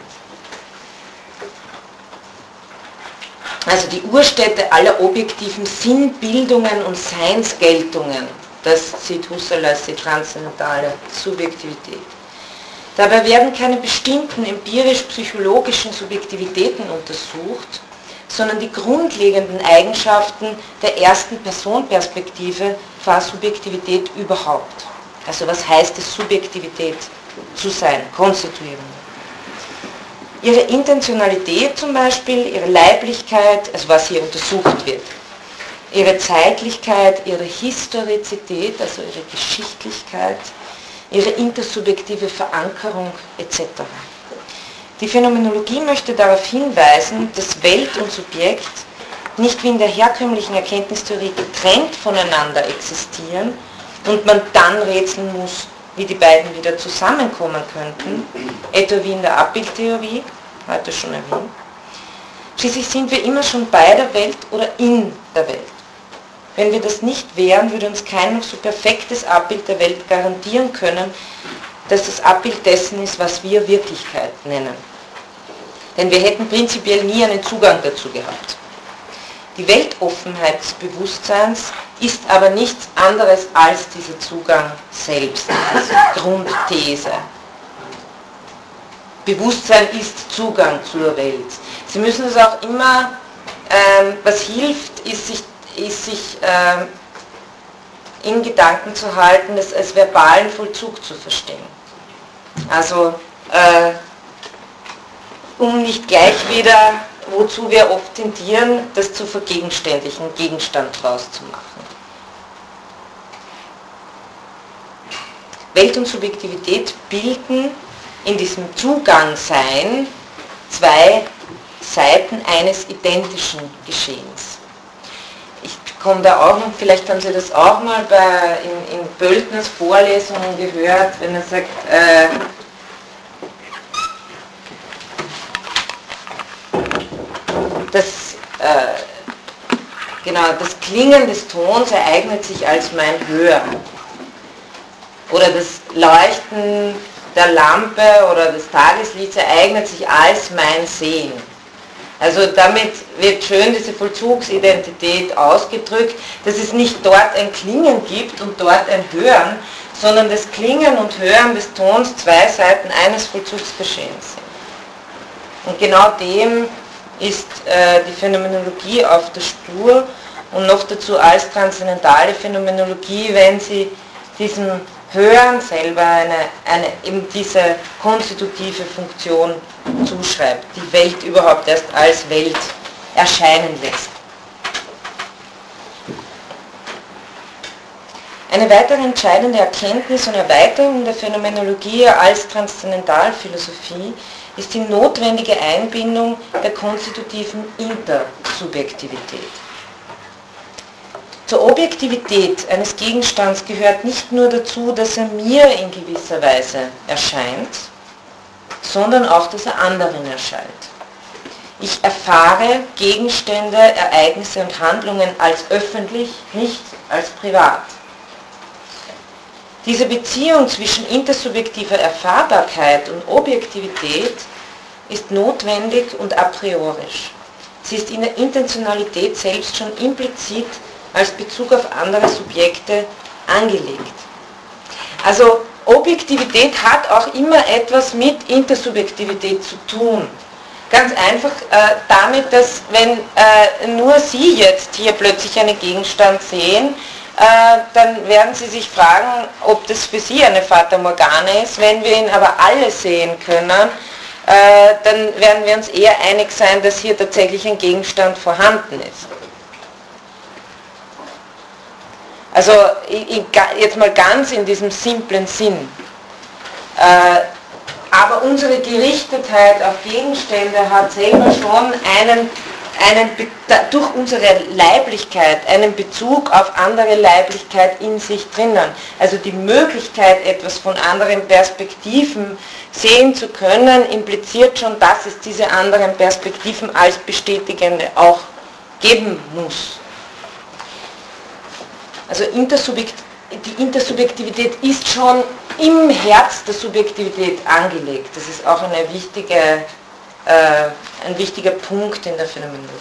[SPEAKER 1] Also die Urstätte aller objektiven Sinnbildungen und Seinsgeltungen, das sieht Husserl als die transzendentale Subjektivität. Dabei werden keine bestimmten empirisch-psychologischen Subjektivitäten untersucht, sondern die grundlegenden Eigenschaften der ersten Personperspektive vor Subjektivität überhaupt. Also was heißt es, Subjektivität zu sein, konstituieren. Ihre Intentionalität zum Beispiel, ihre Leiblichkeit, also was hier untersucht wird, ihre Zeitlichkeit, ihre Historizität, also ihre Geschichtlichkeit, ihre intersubjektive Verankerung etc. Die Phänomenologie möchte darauf hinweisen, dass Welt und Subjekt nicht wie in der herkömmlichen Erkenntnistheorie getrennt voneinander existieren und man dann rätseln muss, wie die beiden wieder zusammenkommen könnten, etwa wie in der Abbildtheorie, heute schon erwähnt. Schließlich sind wir immer schon bei der Welt oder in der Welt. Wenn wir das nicht wären, würde uns kein noch so perfektes Abbild der Welt garantieren können, dass das Abbild dessen ist, was wir Wirklichkeit nennen. Denn wir hätten prinzipiell nie einen Zugang dazu gehabt. Die Weltoffenheit des Bewusstseins ist aber nichts anderes als dieser Zugang selbst, als Grundthese. Bewusstsein ist Zugang zur Welt. Sie müssen es auch immer, ähm, was hilft, ist sich ist sich ähm, in Gedanken zu halten, es als verbalen Vollzug zu verstehen. Also äh, um nicht gleich wieder, wozu wir oft tendieren, das zu vergegenständlichen, Gegenstand draus zu machen. Welt und Subjektivität bilden in diesem Zugangsein zwei Seiten eines identischen Geschehens komme da auch noch, vielleicht haben Sie das auch mal bei, in, in Böltners Vorlesungen gehört, wenn er sagt, äh, das, äh, genau, das Klingen des Tons ereignet sich als mein Hören. Oder das Leuchten der Lampe oder des Tageslichts ereignet sich als mein Sehen. Also damit wird schön diese Vollzugsidentität ausgedrückt, dass es nicht dort ein Klingen gibt und dort ein Hören, sondern das Klingen und Hören des Tons zwei Seiten eines Vollzugsgeschehens sind. Und genau dem ist äh, die Phänomenologie auf der Spur und noch dazu als transzendentale Phänomenologie, wenn sie diesem Hören selber eine, eine, eben diese konstitutive Funktion zuschreibt, die Welt überhaupt erst als Welt erscheinen lässt. Eine weitere entscheidende Erkenntnis und Erweiterung der Phänomenologie als Transzendentalphilosophie ist die notwendige Einbindung der konstitutiven Intersubjektivität. Zur Objektivität eines Gegenstands gehört nicht nur dazu, dass er mir in gewisser Weise erscheint, sondern auch, dass er anderen erscheint. Ich erfahre Gegenstände, Ereignisse und Handlungen als öffentlich, nicht als privat. Diese Beziehung zwischen intersubjektiver Erfahrbarkeit und Objektivität ist notwendig und a priorisch. Sie ist in der Intentionalität selbst schon implizit als Bezug auf andere Subjekte angelegt. Also Objektivität hat auch immer etwas mit Intersubjektivität zu tun. Ganz einfach äh, damit, dass wenn äh, nur Sie jetzt hier plötzlich einen Gegenstand sehen, äh, dann werden Sie sich fragen, ob das für Sie eine Fata Morgana ist. Wenn wir ihn aber alle sehen können, äh, dann werden wir uns eher einig sein, dass hier tatsächlich ein Gegenstand vorhanden ist. Also jetzt mal ganz in diesem simplen Sinn. Äh, aber unsere Gerichtetheit auf Gegenstände hat selber schon einen, einen, durch unsere Leiblichkeit einen Bezug auf andere Leiblichkeit in sich drinnen. Also die Möglichkeit, etwas von anderen Perspektiven sehen zu können, impliziert schon, dass es diese anderen Perspektiven als bestätigende auch geben muss. Also Intersubjekt, die Intersubjektivität ist schon im Herz der Subjektivität angelegt. Das ist auch eine wichtige, äh, ein wichtiger Punkt in der Phänomenologie.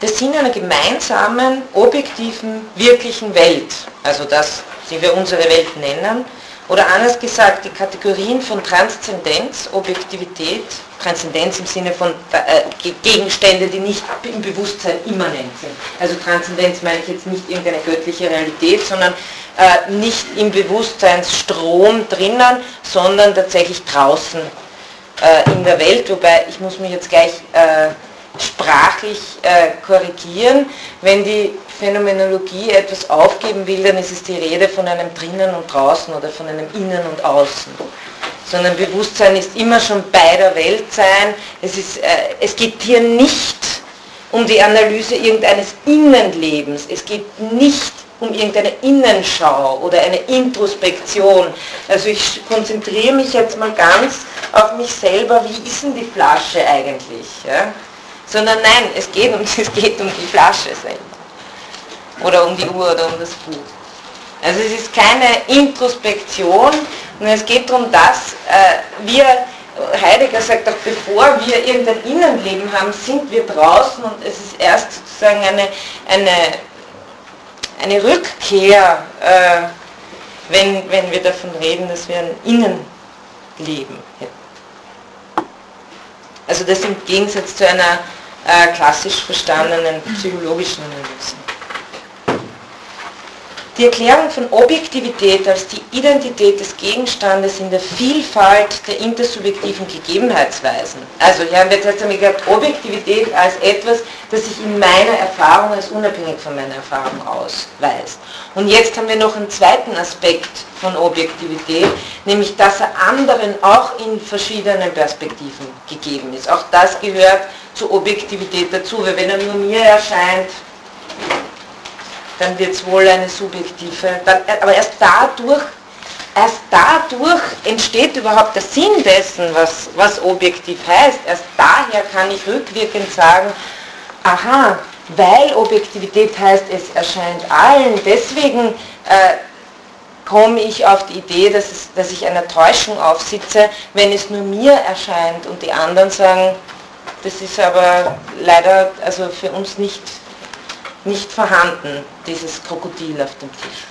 [SPEAKER 1] Der Sinn einer gemeinsamen, objektiven, wirklichen Welt, also das die wir unsere Welt nennen, oder anders gesagt, die Kategorien von Transzendenz, Objektivität, Transzendenz im Sinne von äh, Gegenstände, die nicht im Bewusstsein immanent sind. Also Transzendenz meine ich jetzt nicht irgendeine göttliche Realität, sondern äh, nicht im Bewusstseinsstrom drinnen, sondern tatsächlich draußen äh, in der Welt. Wobei ich muss mich jetzt gleich äh, sprachlich äh, korrigieren. Wenn die Phänomenologie etwas aufgeben will, dann ist es die Rede von einem drinnen und draußen oder von einem innen und außen. Sondern Bewusstsein ist immer schon bei der Welt sein. Es, ist, äh, es geht hier nicht um die Analyse irgendeines Innenlebens. Es geht nicht um irgendeine Innenschau oder eine Introspektion. Also ich konzentriere mich jetzt mal ganz auf mich selber. Wie ist denn die Flasche eigentlich? Ja? Sondern nein, es geht, um, es geht um die Flasche selber oder um die Uhr oder um das Buch. Also es ist keine Introspektion, sondern es geht darum, dass äh, wir, Heidegger sagt auch, bevor wir irgendein Innenleben haben, sind wir draußen und es ist erst sozusagen eine, eine, eine Rückkehr, äh, wenn, wenn wir davon reden, dass wir ein Innenleben hätten. Also das im Gegensatz zu einer äh, klassisch verstandenen psychologischen Analyse. Die Erklärung von Objektivität als die Identität des Gegenstandes in der Vielfalt der intersubjektiven Gegebenheitsweisen. Also hier haben wir jetzt einmal gehabt, Objektivität als etwas, das sich in meiner Erfahrung als unabhängig von meiner Erfahrung ausweist. Und jetzt haben wir noch einen zweiten Aspekt von Objektivität, nämlich dass er anderen auch in verschiedenen Perspektiven gegeben ist. Auch das gehört zur Objektivität dazu, weil wenn er nur mir erscheint, dann wird es wohl eine subjektive, aber erst dadurch, erst dadurch entsteht überhaupt der Sinn dessen, was, was objektiv heißt. Erst daher kann ich rückwirkend sagen, aha, weil Objektivität heißt, es erscheint allen, deswegen äh, komme ich auf die Idee, dass, es, dass ich einer Täuschung aufsitze, wenn es nur mir erscheint und die anderen sagen, das ist aber leider also für uns nicht nicht vorhanden, dieses Krokodil auf dem Tisch.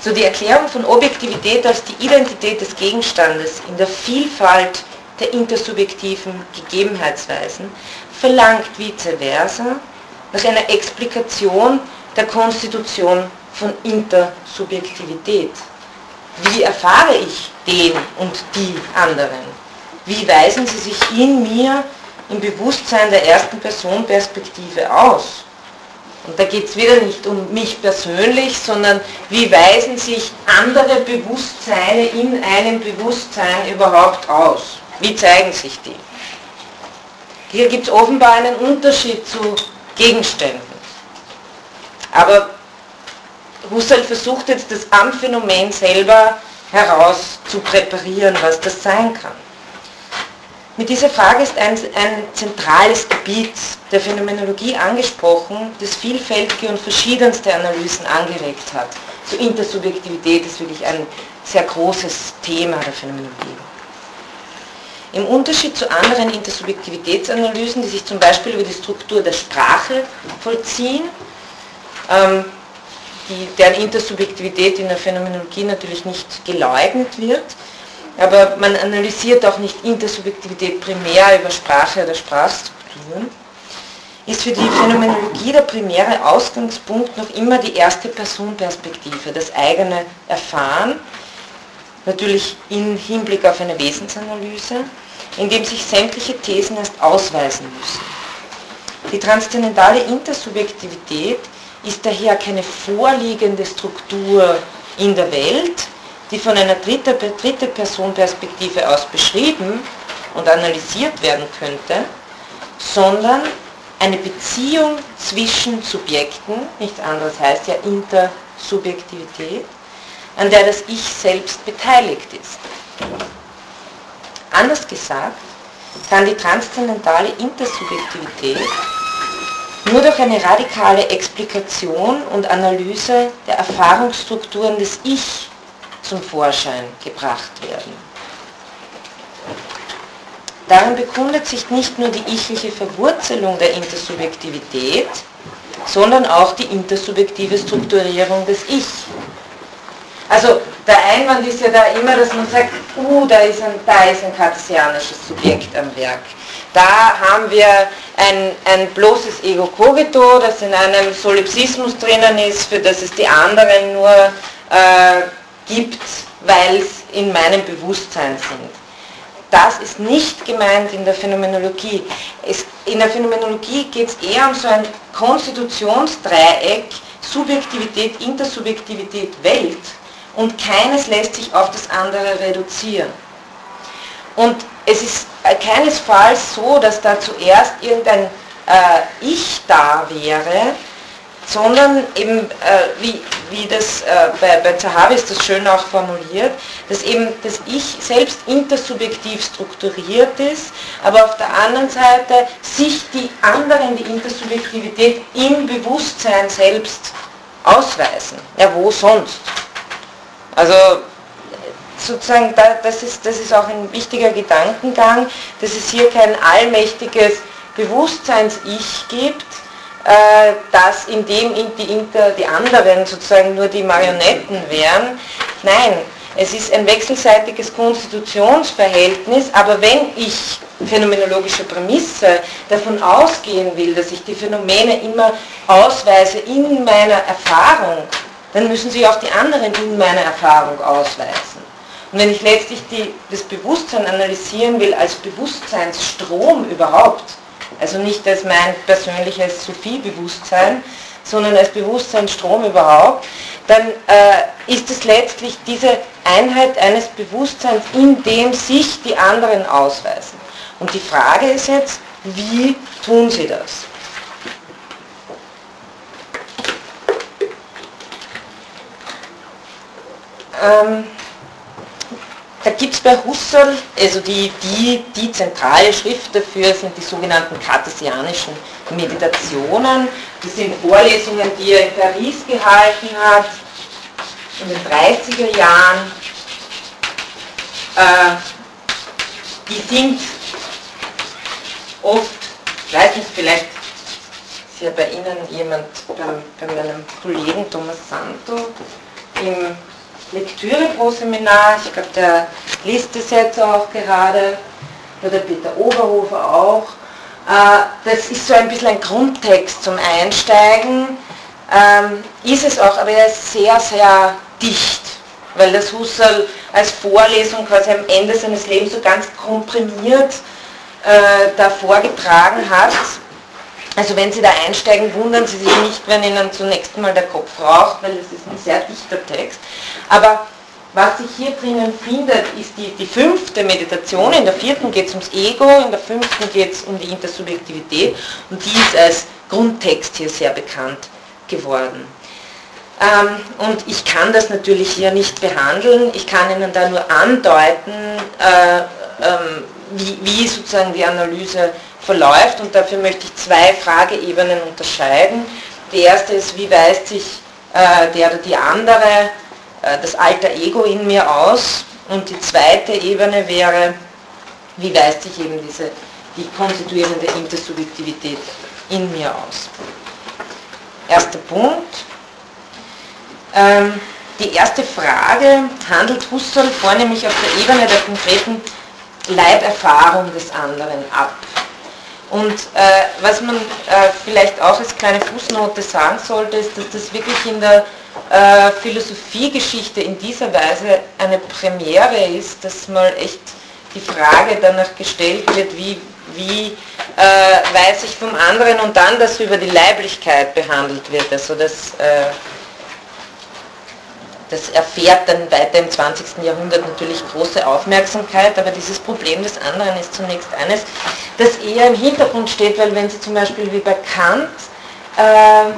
[SPEAKER 1] So die Erklärung von Objektivität als die Identität des Gegenstandes in der Vielfalt der intersubjektiven Gegebenheitsweisen verlangt vice versa nach einer Explikation der Konstitution von Intersubjektivität. Wie erfahre ich den und die anderen? Wie weisen sie sich in mir im Bewusstsein der ersten Person Perspektive aus. Und da geht es wieder nicht um mich persönlich, sondern wie weisen sich andere Bewusstseine in einem Bewusstsein überhaupt aus? Wie zeigen sich die? Hier gibt es offenbar einen Unterschied zu Gegenständen. Aber Husserl versucht jetzt das am Phänomen selber heraus zu präparieren, was das sein kann. Mit dieser Frage ist ein, ein, zentrales Gebiet der Phänomenologie angesprochen, das vielfältige und verschiedenste Analysen angeregt hat. So Intersubjektivität ist wirklich ein sehr großes Thema der Phänomenologie. Im Unterschied zu anderen Intersubjektivitätsanalysen, die sich zum Beispiel über die Struktur der Sprache vollziehen, ähm, die, deren Intersubjektivität in der Phänomenologie natürlich nicht geleugnet wird, aber man analysiert auch nicht Intersubjektivität primär über Sprache oder Sprachstrukturen, ist für die Phänomenologie der primäre Ausgangspunkt noch immer die erste Personperspektive, das eigene Erfahren, natürlich im Hinblick auf eine Wesensanalyse, in dem sich sämtliche Thesen erst ausweisen müssen. Die transzendentale Intersubjektivität ist daher keine vorliegende Struktur in der Welt, die von einer dritte, dritte Person Perspektive aus beschrieben und analysiert werden könnte, sondern eine Beziehung zwischen Subjekten, nichts anderes heißt ja Intersubjektivität, an der das Ich selbst beteiligt ist. Anders gesagt, kann die transzendentale Intersubjektivität nur durch eine radikale Explikation und Analyse der Erfahrungsstrukturen des Ich zum Vorschein gebracht werden. Darin bekundet sich nicht nur die ichliche Verwurzelung der Intersubjektivität, sondern auch die intersubjektive Strukturierung des Ich. Also der Einwand ist ja da immer, dass man sagt, uh, da ist ein, da ist ein kartesianisches Subjekt am Werk. Da haben wir ein, ein bloßes Ego cogito, das in einem Solipsismus drinnen ist, für das es die anderen nur äh, gibt, weil es in meinem Bewusstsein sind. Das ist nicht gemeint in der Phänomenologie. Es, in der Phänomenologie geht es eher um so ein Konstitutionsdreieck, Subjektivität, Intersubjektivität, Welt und keines lässt sich auf das andere reduzieren. Und es ist keinesfalls so, dass da zuerst irgendein äh, Ich da wäre, sondern eben, äh, wie, wie das äh, bei, bei Zahavi ist das schön auch formuliert, dass eben das Ich selbst intersubjektiv strukturiert ist, aber auf der anderen Seite sich die anderen, die Intersubjektivität im Bewusstsein selbst ausweisen. Ja, wo sonst? Also sozusagen, das ist, das ist auch ein wichtiger Gedankengang, dass es hier kein allmächtiges Bewusstseins-Ich gibt, dass in dem die, Inter, die anderen sozusagen nur die Marionetten wären. Nein, es ist ein wechselseitiges Konstitutionsverhältnis, aber wenn ich phänomenologische Prämisse davon ausgehen will, dass ich die Phänomene immer ausweise in meiner Erfahrung, dann müssen sie auch die anderen in meiner Erfahrung ausweisen. Und wenn ich letztlich die, das Bewusstsein analysieren will als Bewusstseinsstrom überhaupt, also nicht als mein persönliches Sophie-Bewusstsein, sondern als Bewusstseinsstrom überhaupt, dann äh, ist es letztlich diese Einheit eines Bewusstseins, in dem sich die anderen ausweisen. Und die Frage ist jetzt, wie tun sie das? Ähm, da gibt es bei Husserl, also die, die, die zentrale Schrift dafür sind die sogenannten kartesianischen Meditationen. Das sind Vorlesungen, die er in Paris gehalten hat, in den 30er Jahren. Äh, die sind oft, ich weiß nicht, vielleicht ist ja bei Ihnen jemand, bei, bei meinem Kollegen Thomas Santo im Lektüre pro Seminar, ich glaube, der liest das jetzt auch gerade, oder Peter Oberhofer auch. Äh, das ist so ein bisschen ein Grundtext zum Einsteigen, ähm, ist es auch, aber er ist sehr, sehr dicht, weil das Husserl als Vorlesung quasi am Ende seines Lebens so ganz komprimiert äh, da vorgetragen hat. Also wenn Sie da einsteigen, wundern Sie sich nicht, wenn Ihnen zunächst mal der Kopf raucht, weil es ist ein sehr dichter Text. Aber was sich hier drinnen findet, ist die, die fünfte Meditation. In der vierten geht es ums Ego, in der fünften geht es um die Intersubjektivität und die ist als Grundtext hier sehr bekannt geworden. Ähm, und ich kann das natürlich hier nicht behandeln, ich kann Ihnen da nur andeuten, äh, ähm, wie, wie sozusagen die Analyse verläuft und dafür möchte ich zwei Frageebenen unterscheiden. Die erste ist, wie weist sich äh, der oder die andere äh, das alter Ego in mir aus. Und die zweite Ebene wäre, wie weist sich eben diese, die konstituierende Intersubjektivität in mir aus. Erster Punkt. Ähm, die erste Frage handelt Husserl vornehmlich auf der Ebene der konkreten Leiberfahrung des anderen ab. Und äh, was man äh, vielleicht auch als kleine Fußnote sagen sollte, ist, dass das wirklich in der äh, Philosophiegeschichte in dieser Weise eine Premiere ist, dass mal echt die Frage danach gestellt wird, wie, wie äh, weiß ich vom anderen und dann, dass über die Leiblichkeit behandelt wird. Also das, äh, das erfährt dann weiter im 20. Jahrhundert natürlich große Aufmerksamkeit, aber dieses Problem des anderen ist zunächst eines, das eher im Hintergrund steht, weil wenn Sie zum Beispiel wie bei Kant äh,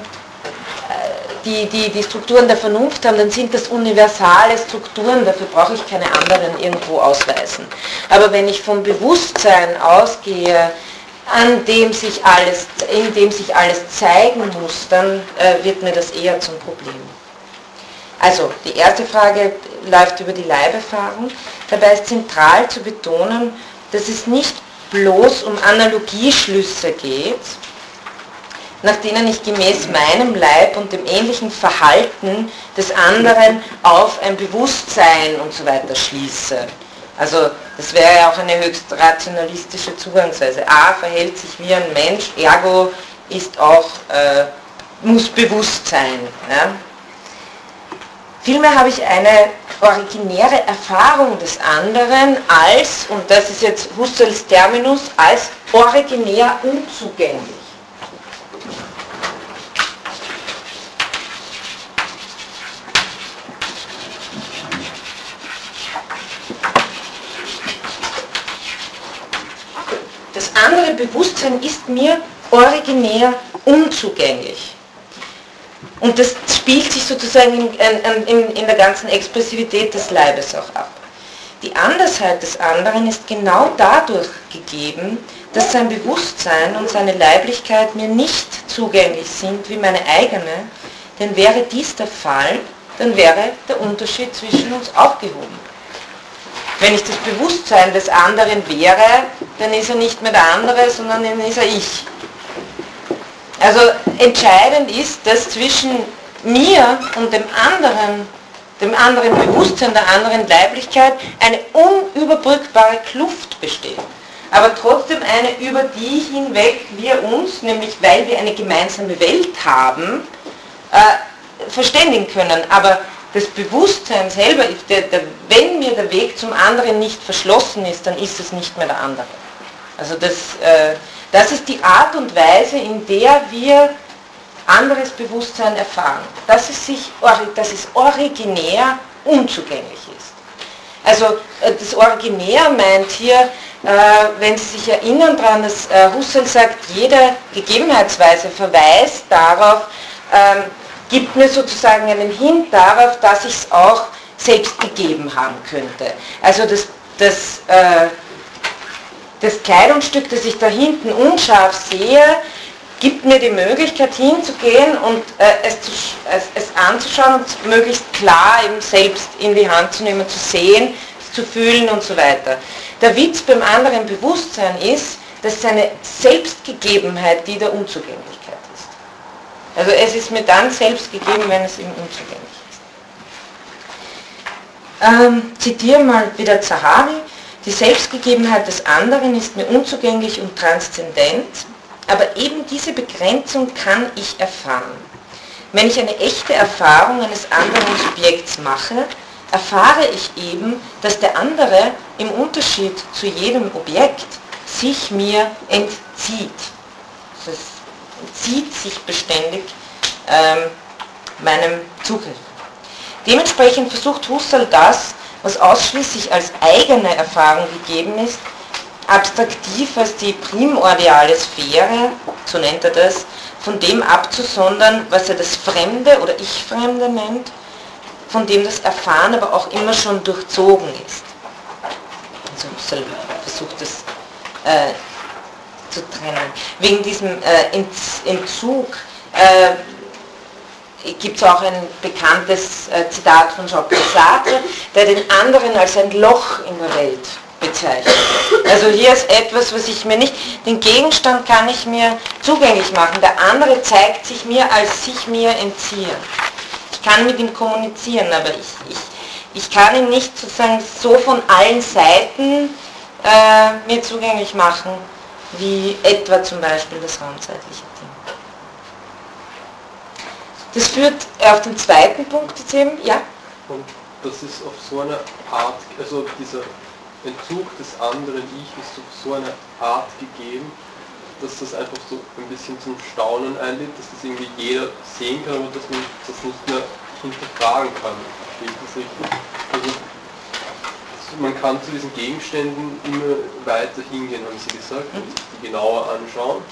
[SPEAKER 1] die, die, die Strukturen der Vernunft haben, dann sind das universale Strukturen, dafür brauche ich keine anderen irgendwo ausweisen. Aber wenn ich vom Bewusstsein ausgehe, an dem sich alles, in dem sich alles zeigen muss, dann äh, wird mir das eher zum Problem. Also, die erste Frage läuft über die Leiberfahrung. Dabei ist zentral zu betonen, dass es nicht bloß um Analogieschlüsse geht, nach denen ich gemäß meinem Leib und dem ähnlichen Verhalten des anderen auf ein Bewusstsein und so weiter schließe. Also das wäre ja auch eine höchst rationalistische Zugangsweise. A verhält sich wie ein Mensch, ergo ist auch, äh, muss bewusst sein. Ja? Vielmehr habe ich eine originäre Erfahrung des anderen als, und das ist jetzt Husserls Terminus, als originär unzugänglich. Das andere Bewusstsein ist mir originär unzugänglich. Und das spielt sich sozusagen in, in, in, der ganzen Expressivität des Leibes auch ab. Die Andersheit des anderen ist genau dadurch gegeben, dass sein Bewusstsein und seine Leiblichkeit mir nicht zugänglich sind wie meine eigene, denn wäre dies der Fall, dann wäre der Unterschied zwischen uns aufgehoben. Wenn ich das Bewusstsein des anderen wäre, dann ist er nicht mehr der andere, sondern dann ist er ich. Also entscheidend ist, dass zwischen mir und dem anderen, dem anderen Bewusstsein, der anderen Leiblichkeit eine unüberbrückbare Kluft besteht. Aber trotzdem eine, über die hinweg wir uns, nämlich weil wir eine gemeinsame Welt haben, äh, verständigen können. Aber das Bewusstsein selber, der, der, wenn mir der Weg zum anderen nicht verschlossen ist, dann ist es nicht mehr der andere. Also das, äh, das ist die Art und Weise, in der wir anderes Bewusstsein erfahren. Dass es, sich, dass es originär unzugänglich ist. Also äh, das Originär meint hier, äh, wenn Sie sich erinnern daran, dass äh, Husserl sagt, jede Gegebenheitsweise verweist darauf, ähm, gibt mir sozusagen einen Hint darauf, dass ich es auch selbst gegeben haben könnte. Also das, das das Kleidungsstück, das ich da hinten unscharf sehe, gibt mir die Möglichkeit hinzugehen und äh, es, zu, es, es, anzuschauen und möglichst klar eben selbst in die Hand zu nehmen, zu sehen, zu fühlen und so weiter. Der Witz beim anderen Bewusstsein ist, dass seine Selbstgegebenheit die der Unzugänglichkeit ist. Also es ist mir dann selbst gegeben, wenn es ihm unzugänglich ist. Ähm, zitiere mal wieder Zahavi. Die Selbstgegebenheit des anderen ist mir unzugänglich und transzendent, aber eben diese Begrenzung kann ich erfahren. Wenn ich eine echte Erfahrung eines anderen Subjekts mache, erfahre ich eben, dass der andere im Unterschied zu jedem Objekt sich mir entzieht. Es entzieht sich beständig ähm, meinem Zugriff. Dementsprechend versucht Husserl das, was ausschließlich als eigene Erfahrung gegeben ist, abstraktiv als die primordiale Sphäre, so nennt er das, von dem abzusondern, was er das Fremde oder Ich-Fremde nennt, von dem das Erfahren aber auch immer schon durchzogen ist. Also versucht das äh, zu trennen. Wegen diesem äh, Entzug äh, gibt es auch ein bekanntes äh, Zitat von Jean-Paul Sartre, der den anderen als ein Loch in der Welt bezeichnet. Also hier ist etwas, was ich mir nicht, den Gegenstand kann ich mir zugänglich machen, der andere zeigt sich mir als sich mir entziehen. Ich kann mit ihm kommunizieren, aber ich, ich, ich kann ihn nicht sozusagen so von allen Seiten äh, mir zugänglich machen, wie etwa zum Beispiel das raumzeitliche. Das führt auf den zweiten Punkt jetzt eben, ja?
[SPEAKER 3] Und das ist auf so eine Art, also dieser Entzug des anderen Ich ist auf so eine Art gegeben, dass das einfach so ein bisschen zum Staunen einlädt, dass das irgendwie jeder sehen kann, aber dass man das nicht mehr hinterfragen kann. Verstehe das richtig? Also man kann zu diesen Gegenständen immer weiter hingehen, haben Sie gesagt, sich die genauer anschauen.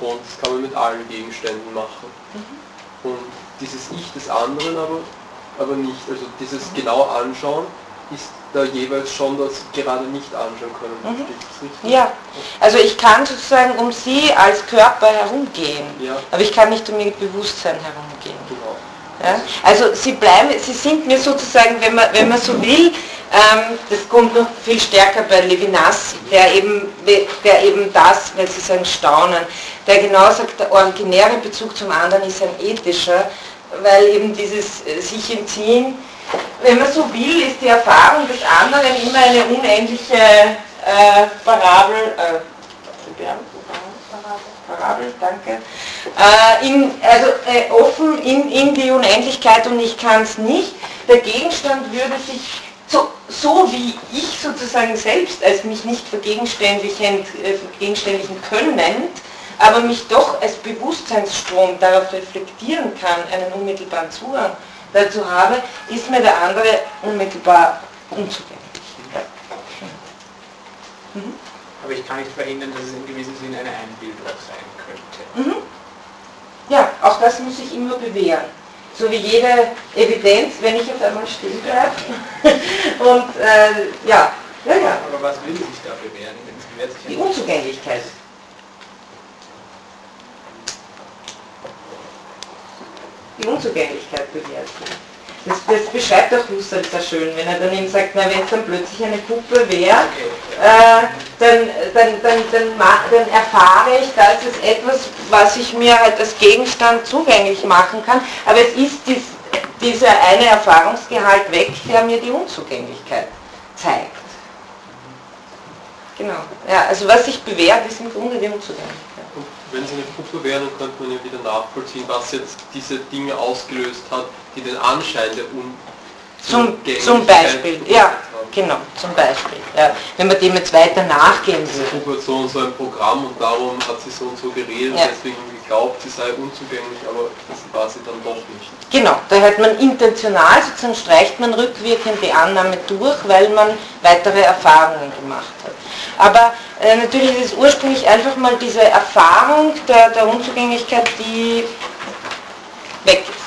[SPEAKER 3] Und das kann man mit allen Gegenständen machen. Mhm und dieses Ich des anderen aber, aber nicht. Also dieses genau anschauen ist da jeweils schon das gerade nicht anschauen können.
[SPEAKER 1] Mhm. Ja, also ich kann sozusagen um sie als Körper herumgehen, ja. aber ich kann nicht um ihr Bewusstsein herumgehen. Genau. Ja? Also sie bleiben, sie sind mir sozusagen, wenn man, wenn man so will, das kommt noch viel stärker bei Levinas, der eben, der eben das, weil Sie sagen Staunen, der genau sagt, der originäre Bezug zum anderen ist ein ethischer, weil eben dieses äh, sich entziehen, wenn man so will, ist die Erfahrung des anderen immer eine unendliche äh, Parabel, äh, Parabel, danke, äh, in, also äh, offen in, in die Unendlichkeit und ich kann es nicht. Der Gegenstand würde sich so, so wie ich sozusagen selbst als mich nicht vergegenständlichen, äh, vergegenständlichen können, aber mich doch als Bewusstseinsstrom darauf reflektieren kann, einen unmittelbaren Zugang dazu habe, ist mir der andere unmittelbar unzugänglich.
[SPEAKER 4] Mhm. Aber ich kann nicht verhindern, dass es in gewissem Sinn eine Einbildung sein könnte. Mhm.
[SPEAKER 1] Ja, auch das muss ich immer bewähren. So wie jede Evidenz, wenn ich auf einmal stehen bleibe. Und äh, ja, ja, ja.
[SPEAKER 4] Aber was will sich da bewähren?
[SPEAKER 1] Die Unzugänglichkeit. die Unzugänglichkeit bewährt Das, das, beschreibt auch Husserl sehr schön, wenn er dann eben sagt, na, wenn es dann plötzlich eine Puppe wäre, äh, dann, dann, dann, dann, dann, erfahre ich, das ist etwas, was ich mir halt als Gegenstand zugänglich machen kann, aber es ist dies, dieser eine Erfahrungsgehalt weg, der mir die Unzugänglichkeit zeigt. Genau. Ja, also was sich bewährt, ist im Grunde die Unzugänglichkeit
[SPEAKER 3] wenn sie eine Puppe wäre, dann könnte man ja wieder nachvollziehen, was jetzt diese Dinge ausgelöst hat, die den Anschein der Un
[SPEAKER 1] zum, zum Beispiel, ja, genau, zum Beispiel. Ja. Wenn man dem jetzt weiter nachgehen würde.
[SPEAKER 3] Die Puppe hat so und so ein Programm und darum hat sie so und so geredet ja. deswegen geglaubt, sie sei unzugänglich, aber das war sie dann doch nicht.
[SPEAKER 1] Genau, da hat man intentional, sozusagen streicht man rückwirkend die Annahme durch, weil man weitere Erfahrungen gemacht hat. Aber äh, natürlich ist es ursprünglich einfach mal diese Erfahrung der, der Unzugänglichkeit, die weg ist.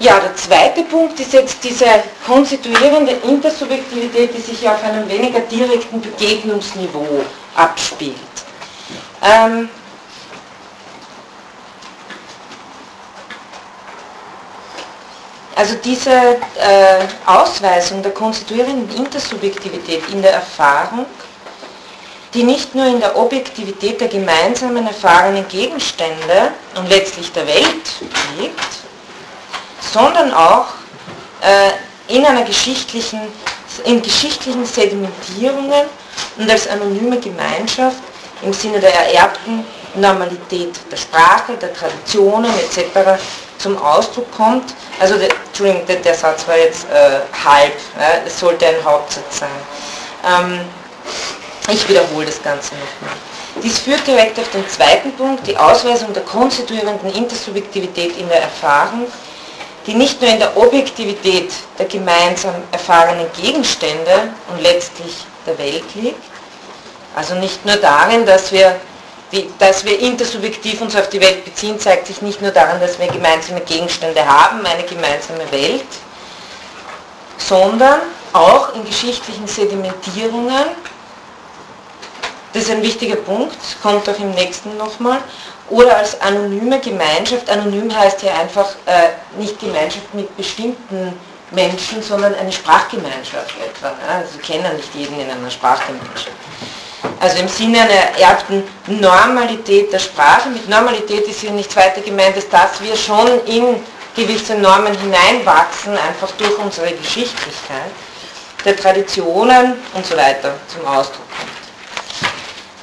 [SPEAKER 1] Ja. ja, der zweite Punkt ist jetzt diese konstituierende Intersubjektivität, die sich auf einem weniger direkten Begegnungsniveau abspielt. Ähm, Also diese äh, Ausweisung der konstituierenden Intersubjektivität in der Erfahrung, die nicht nur in der Objektivität der gemeinsamen erfahrenen Gegenstände und letztlich der Welt liegt, sondern auch äh, in einer geschichtlichen, in geschichtlichen Sedimentierungen und als anonyme Gemeinschaft im Sinne der ererbten Normalität der Sprache, der Traditionen etc. zum Ausdruck kommt. Also, der, Entschuldigung, der, der, Satz war jetzt äh, halb, ja, es sollte ein Hauptsatz sein. Ähm, ich wiederhole das Ganze nochmal. Dies führt direkt auf den zweiten Punkt, die Ausweisung der konstituierenden Intersubjektivität in der Erfahrung, die nicht nur in der Objektivität der gemeinsam erfahrenen Gegenstände und letztlich der Welt liegt, also nicht nur darin, dass wir die, dass wir intersubjektiv uns auf die Welt beziehen, zeigt sich nicht nur daran, dass wir gemeinsame Gegenstände haben, eine gemeinsame Welt, sondern auch in geschichtlichen Sedimentierungen. Das ist ein wichtiger Punkt, kommt auch im nächsten nochmal. Oder als anonyme Gemeinschaft. Anonym heißt ja einfach äh, nicht Gemeinschaft mit bestimmten Menschen, sondern eine Sprachgemeinschaft etwa. Also Sie kennen nicht jeden in einer Sprachgemeinschaft. Also im Sinne einer ererbten Normalität der Sprache. Mit Normalität ist hier nichts weiter gemeint, als dass wir schon in gewisse Normen hineinwachsen, einfach durch unsere Geschichtlichkeit, der Traditionen und so weiter zum Ausdruck kommt.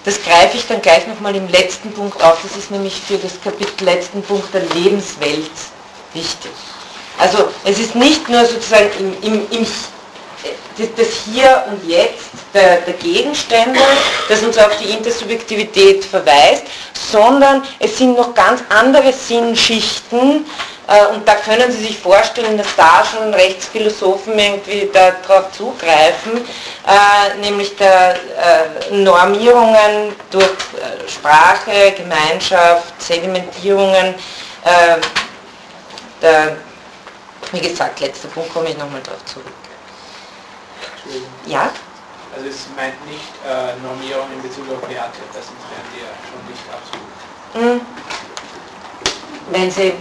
[SPEAKER 1] Das greife ich dann gleich nochmal im letzten Punkt auf, das ist nämlich für das Kapitel letzten Punkt der Lebenswelt wichtig. Also es ist nicht nur sozusagen im, im, im das Hier und Jetzt der, der, Gegenstände, das uns auf die Intersubjektivität verweist, sondern es sind noch ganz andere Sinnschichten und da können Sie sich vorstellen, dass da schon Rechtsphilosophen irgendwie darauf zugreifen, äh, nämlich der äh, Normierungen durch äh, Sprache, Gemeinschaft, Sedimentierungen, äh, der, wie gesagt, letzter Punkt komme ich nochmal darauf zurück. Ja?
[SPEAKER 4] Also es meint nicht äh, Normierung in Bezug auf Werte, das wären die ja schon nicht absolut.
[SPEAKER 1] Mhm. Wenn Sie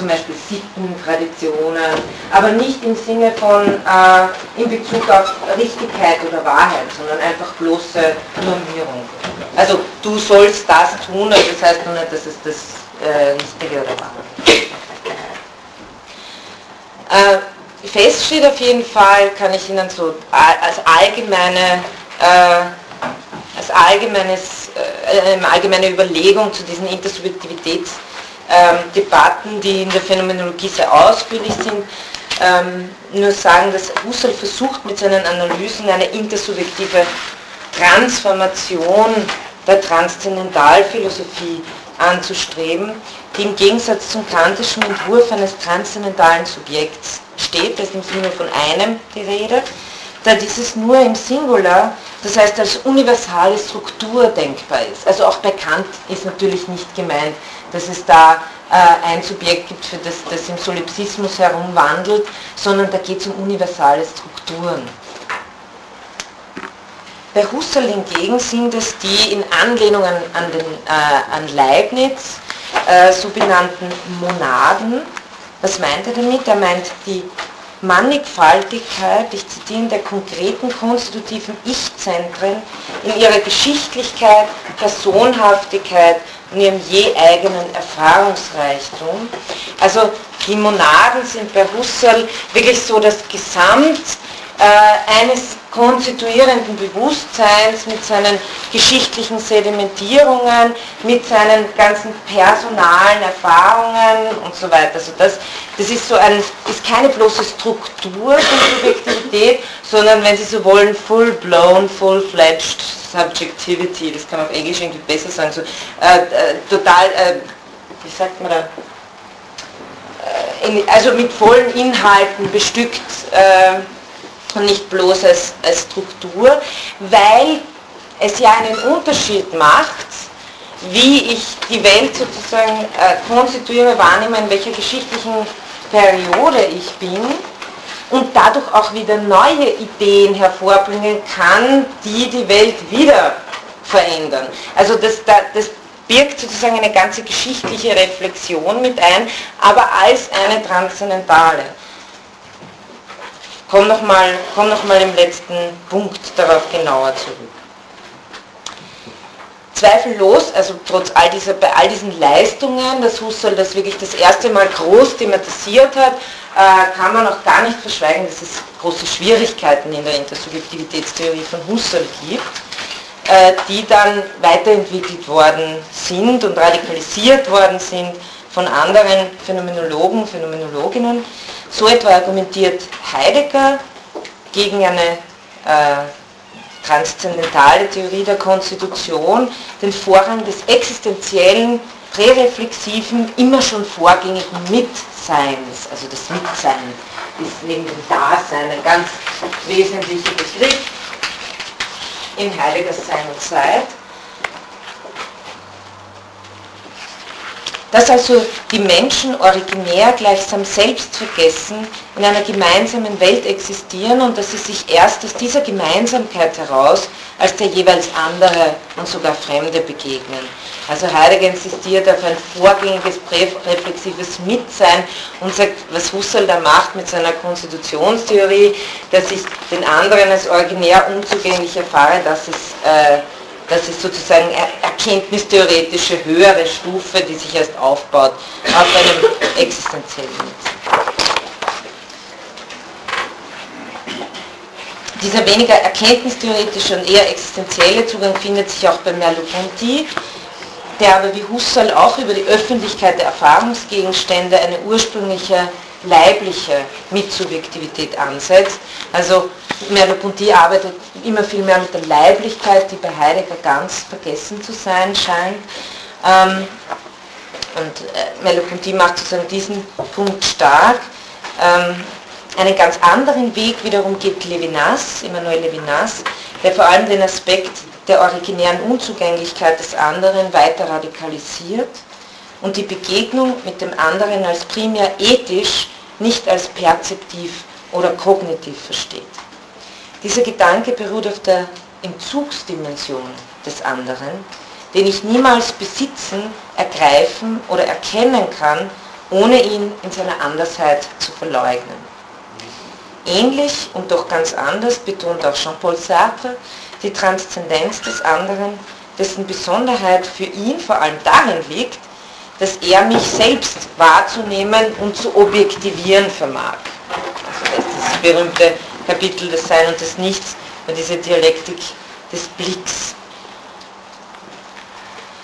[SPEAKER 1] zum Beispiel Sitten, Traditionen, aber nicht im Sinne von äh, in Bezug auf Richtigkeit oder Wahrheit, sondern einfach bloße Normierung. Also du sollst das tun, also das heißt nur nicht, dass es das äh, Richtige oder Wahre äh, Fest steht auf jeden Fall, kann ich Ihnen so als allgemeine, äh, als allgemeines, äh, eine allgemeine Überlegung zu diesen Intersubjektivitäts Debatten, die in der Phänomenologie sehr ausführlich sind, ähm, nur sagen, dass Husserl versucht mit seinen Analysen eine intersubjektive Transformation der Transzendentalphilosophie anzustreben, die im Gegensatz zum kantischen Entwurf eines transzendentalen Subjekts steht, da ist im Sinne von einem die Rede, da dieses nur im Singular, das heißt als universale Struktur denkbar ist. Also auch bei Kant ist natürlich nicht gemeint, dass es da äh, ein Subjekt gibt, für das das im Solipsismus herumwandelt, sondern da geht es um universale Strukturen. Bei Husserl hingegen sind es die in Anlehnung an, an, den, äh, an Leibniz äh, so benannten Monaden. Was meint er damit? Er meint die Mannigfaltigkeit, ich zitiere, der konkreten konstitutiven Ich-Zentren in ihrer Geschichtlichkeit, Personhaftigkeit und ihrem je eigenen Erfahrungsreichtum. Also die Monaden sind bei Husserl wirklich so das Gesamt äh, eines konstituierenden Bewusstseins mit seinen geschichtlichen Sedimentierungen, mit seinen ganzen personalen Erfahrungen und so weiter. Also das, das ist so ein, ist keine bloße Struktur von Subjektivität, sondern wenn Sie so wollen, full-blown, full-fledged Subjectivity, das kann man auf Englisch irgendwie besser sagen, so, äh, äh, total, äh, wie sagt man da, äh, in, also mit vollen Inhalten bestückt, äh, und nicht bloß als, als Struktur, weil es ja einen Unterschied macht, wie ich die Welt sozusagen äh, konstituiere, wahrnehme, in welcher geschichtlichen Periode ich bin und dadurch auch wieder neue Ideen hervorbringen kann, die die Welt wieder verändern. Also das, das birgt sozusagen eine ganze geschichtliche Reflexion mit ein, aber als eine transzendentale komme nochmal komm noch im letzten Punkt darauf genauer zurück. Zweifellos, also trotz all dieser, bei all diesen Leistungen, dass Husserl das wirklich das erste Mal groß thematisiert hat, äh, kann man auch gar nicht verschweigen, dass es große Schwierigkeiten in der Intersubjektivitätstheorie von Husserl gibt, äh, die dann weiterentwickelt worden sind und radikalisiert worden sind von anderen Phänomenologen, Phänomenologinnen. So etwa argumentiert Heidegger gegen eine äh, transzendentale Theorie der Konstitution den Vorrang des existenziellen, präreflexiven, immer schon vorgängigen Mitseins. Also das Mitsein ist neben dem Dasein ein ganz wesentlicher Begriff in Heideggers Sein und Zeit. Dass also die Menschen originär gleichsam selbst vergessen in einer gemeinsamen Welt existieren und dass sie sich erst aus dieser Gemeinsamkeit heraus als der jeweils andere und sogar Fremde begegnen. Also Heidegger insistiert auf ein vorgängiges, reflexives Mitsein und sagt, was Husserl da macht mit seiner Konstitutionstheorie, dass ich den anderen als originär unzugänglich erfahre, das ist äh, das ist sozusagen erkenntnistheoretische höhere Stufe, die sich erst aufbaut auf einem existenziellen Netz. Dieser weniger erkenntnistheoretische und eher existenzielle Zugang findet sich auch bei Merleau-Ponty, der aber wie Husserl auch über die Öffentlichkeit der Erfahrungsgegenstände eine ursprüngliche leibliche Mitsubjektivität ansetzt. Also Merleau-Ponty arbeitet immer viel mehr mit der Leiblichkeit, die bei Heidegger ganz vergessen zu sein scheint. Ähm, und äh, Merleau-Ponty macht sozusagen diesen Punkt stark. Ähm, einen ganz anderen Weg wiederum geht Levinas, Emmanuel Levinas, der vor allem den Aspekt der originären Unzugänglichkeit des anderen weiter radikalisiert und die Begegnung mit dem anderen als primär ethisch, nicht als perzeptiv oder kognitiv versteht. Dieser Gedanke beruht auf der Entzugsdimension des anderen, den ich niemals besitzen, ergreifen oder erkennen kann, ohne ihn in seiner Andersheit zu verleugnen. Ähnlich und doch ganz anders betont auch Jean-Paul Sartre die Transzendenz des anderen, dessen Besonderheit für ihn vor allem darin liegt, dass er mich selbst wahrzunehmen und zu objektivieren vermag. Also das das berühmte Kapitel des Sein und des Nichts und diese Dialektik des Blicks.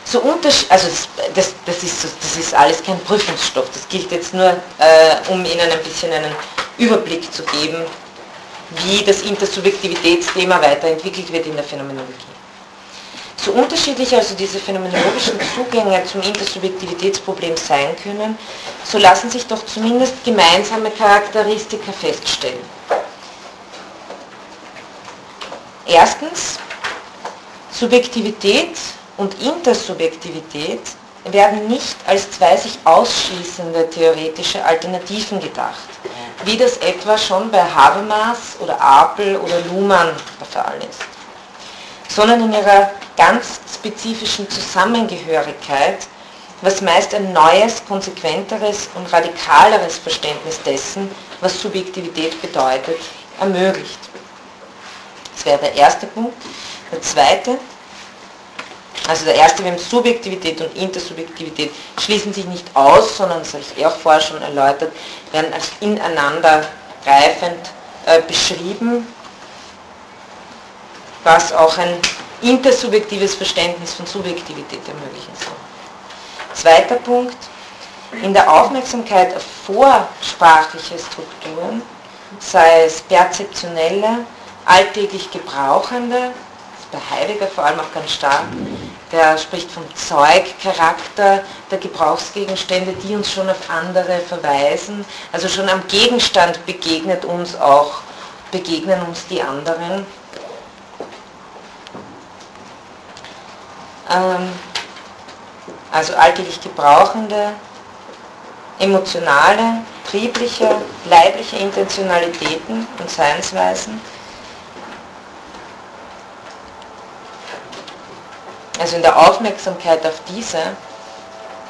[SPEAKER 1] So also das, das, das, ist, das ist alles kein Prüfungsstoff, das gilt jetzt nur, äh, um Ihnen ein bisschen einen Überblick zu geben, wie das Intersubjektivitätsthema weiterentwickelt wird in der Phänomenologie. So unterschiedlich also diese phänomenologischen Zugänge zum Intersubjektivitätsproblem sein können, so lassen sich doch zumindest gemeinsame Charakteristika feststellen. Erstens, Subjektivität und Intersubjektivität werden nicht als zwei sich ausschließende theoretische Alternativen gedacht, wie das etwa schon bei Habermas oder Apel oder Luhmann der Fall ist, sondern in ihrer ganz spezifischen Zusammengehörigkeit, was meist ein neues, konsequenteres und radikaleres Verständnis dessen, was Subjektivität bedeutet, ermöglicht. Das wäre der erste Punkt. Der zweite, also der erste, wir haben Subjektivität und Intersubjektivität, schließen sich nicht aus, sondern, das habe ich eh auch vorher schon erläutert, werden als ineinander greifend äh, beschrieben, was auch ein intersubjektives Verständnis von Subjektivität ermöglichen soll. Zweiter Punkt, in der Aufmerksamkeit auf vorsprachliche Strukturen, sei es perzeptionelle, alltäglich gebrauchende, bei Heidegger vor allem auch ganz stark, der spricht vom Zeugcharakter der Gebrauchsgegenstände, die uns schon auf andere verweisen. Also schon am Gegenstand begegnet uns auch, begegnen uns die anderen. Also alltäglich gebrauchende, emotionale, triebliche, leibliche Intentionalitäten und Seinsweisen also in der Aufmerksamkeit auf diese,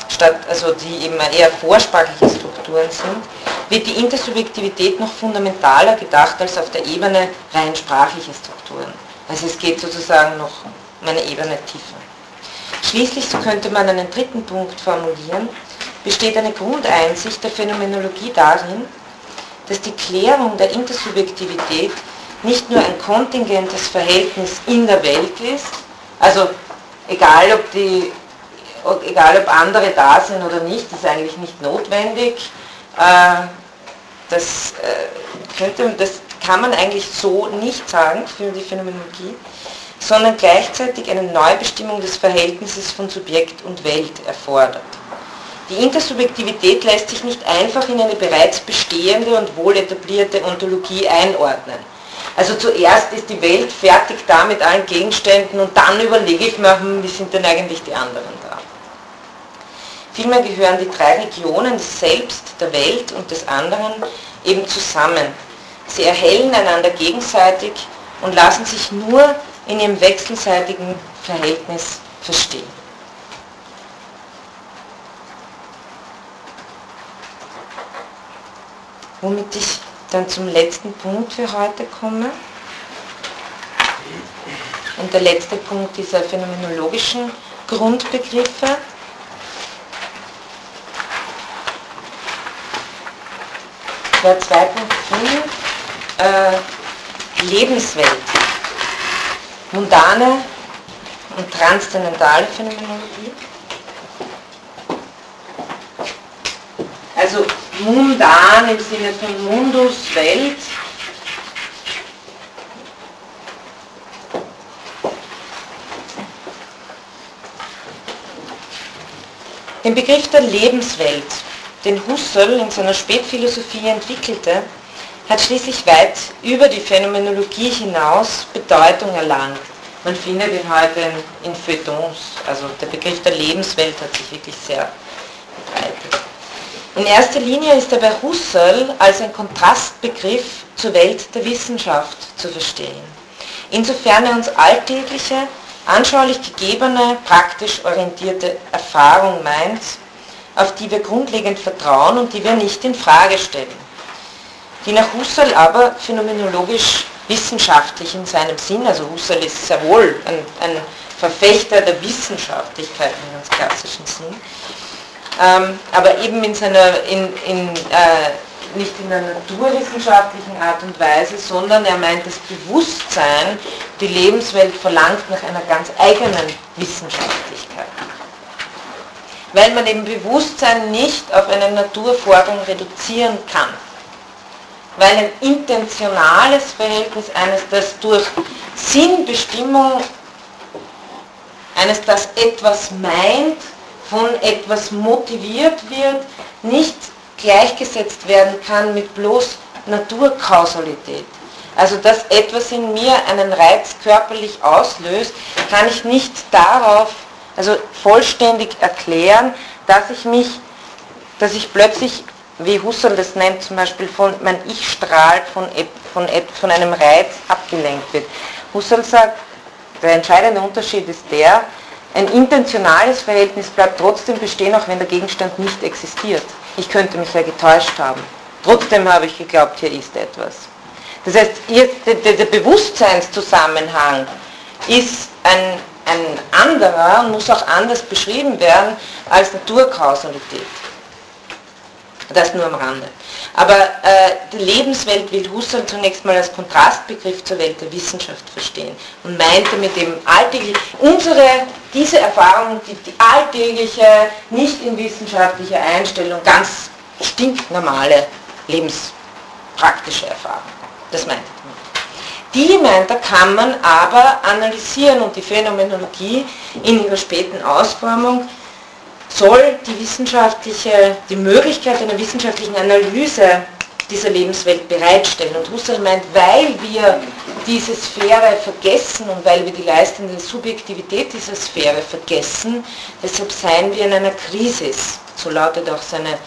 [SPEAKER 1] statt, also die eben eher vorsprachliche Strukturen sind, wird die Intersubjektivität noch fundamentaler gedacht als auf der Ebene rein sprachlicher Strukturen. Also es geht sozusagen noch um eine Ebene tiefer. Schließlich, so könnte man einen dritten Punkt formulieren, besteht eine Grundeinsicht der Phänomenologie darin, dass die Klärung der Intersubjektivität nicht nur ein kontingentes Verhältnis in der Welt ist, also egal ob die egal ob andere da sind oder nicht, ist eigentlich nicht notwendig. Äh, das, äh, könnte, das kann man eigentlich so nicht sagen für die Phänomenologie, sondern gleichzeitig eine Neubestimmung des Verhältnisses von Subjekt und Welt erfordert. Die Intersubjektivität lässt sich nicht einfach in eine bereits bestehende und wohl etablierte Ontologie einordnen also zuerst ist die Welt fertig da mit allen Gegenständen und dann überlege ich mir, hm, wie sind denn eigentlich die anderen da. Vielmehr gehören die drei Regionen des Selbst, der Welt und des anderen eben zusammen. Sie erhellen einander gegenseitig und lassen sich nur in ihrem wechselseitigen Verhältnis verstehen. Womit ich dann zum letzten Punkt für heute komme. Und der letzte Punkt dieser phänomenologischen Grundbegriffe. Der 2.5 äh, Lebenswelt. Mundane und transzendentale Phänomenologie. Also mundan im Sinne von Mundus, Welt. Den Begriff der Lebenswelt, den Husserl in seiner Spätphilosophie entwickelte, hat schließlich weit über die Phänomenologie hinaus Bedeutung erlangt. Man findet ihn heute in, in Feuilletons, also der Begriff der Lebenswelt hat sich wirklich sehr verbreitet. In erster Linie ist er bei Husserl als ein Kontrastbegriff zur Welt der Wissenschaft zu verstehen. Insofern er uns alltägliche, anschaulich gegebene, praktisch orientierte Erfahrung meint, auf die wir grundlegend vertrauen und die wir nicht in Frage stellen. Die nach Husserl aber phänomenologisch wissenschaftlich in seinem Sinn, also Husserl ist sehr wohl ein, ein Verfechter der Wissenschaftlichkeit im ganz klassischen Sinn, ähm, aber eben in seiner, in, in, äh, nicht in einer naturwissenschaftlichen Art und Weise, sondern er meint, das Bewusstsein, die Lebenswelt verlangt nach einer ganz eigenen Wissenschaftlichkeit. Weil man eben Bewusstsein nicht auf einen Naturvorgang reduzieren kann. Weil ein intentionales Verhältnis eines, das durch Sinnbestimmung, eines, das etwas meint, von etwas motiviert wird, nicht gleichgesetzt werden kann mit bloß Naturkausalität. Also dass etwas in mir einen Reiz körperlich auslöst, kann ich nicht darauf, also vollständig erklären, dass ich mich, dass ich plötzlich, wie Husserl das nennt, zum Beispiel von mein Ich strahlt von, von, von einem Reiz abgelenkt wird. Husserl sagt, der entscheidende Unterschied ist der, ein intentionales Verhältnis bleibt trotzdem bestehen, auch wenn der Gegenstand nicht existiert. Ich könnte mich ja getäuscht haben. Trotzdem habe ich geglaubt, hier ist etwas. Das heißt, der, der, Bewusstseinszusammenhang ist ein, ein anderer und muss auch anders beschrieben werden als Naturkausalität. Das nur am Rande. Aber äh, die Lebenswelt will Husserl zunächst mal als Kontrastbegriff zur Welt der Wissenschaft verstehen und meinte mit dem alltäglichen, unsere, diese Erfahrung, die, die alltägliche, nicht in wissenschaftlicher Einstellung, ganz stinknormale lebenspraktische Erfahrung. Das meinte er. Die, meint er, kann man aber analysieren und die Phänomenologie in ihrer späten Ausformung soll die wissenschaftliche, die Möglichkeit einer wissenschaftlichen Analyse dieser Lebenswelt bereitstellen. Und Husserl meint, weil wir diese Sphäre vergessen und weil wir die leistende Subjektivität dieser Sphäre vergessen, deshalb seien wir in einer Krise. So lautet auch seine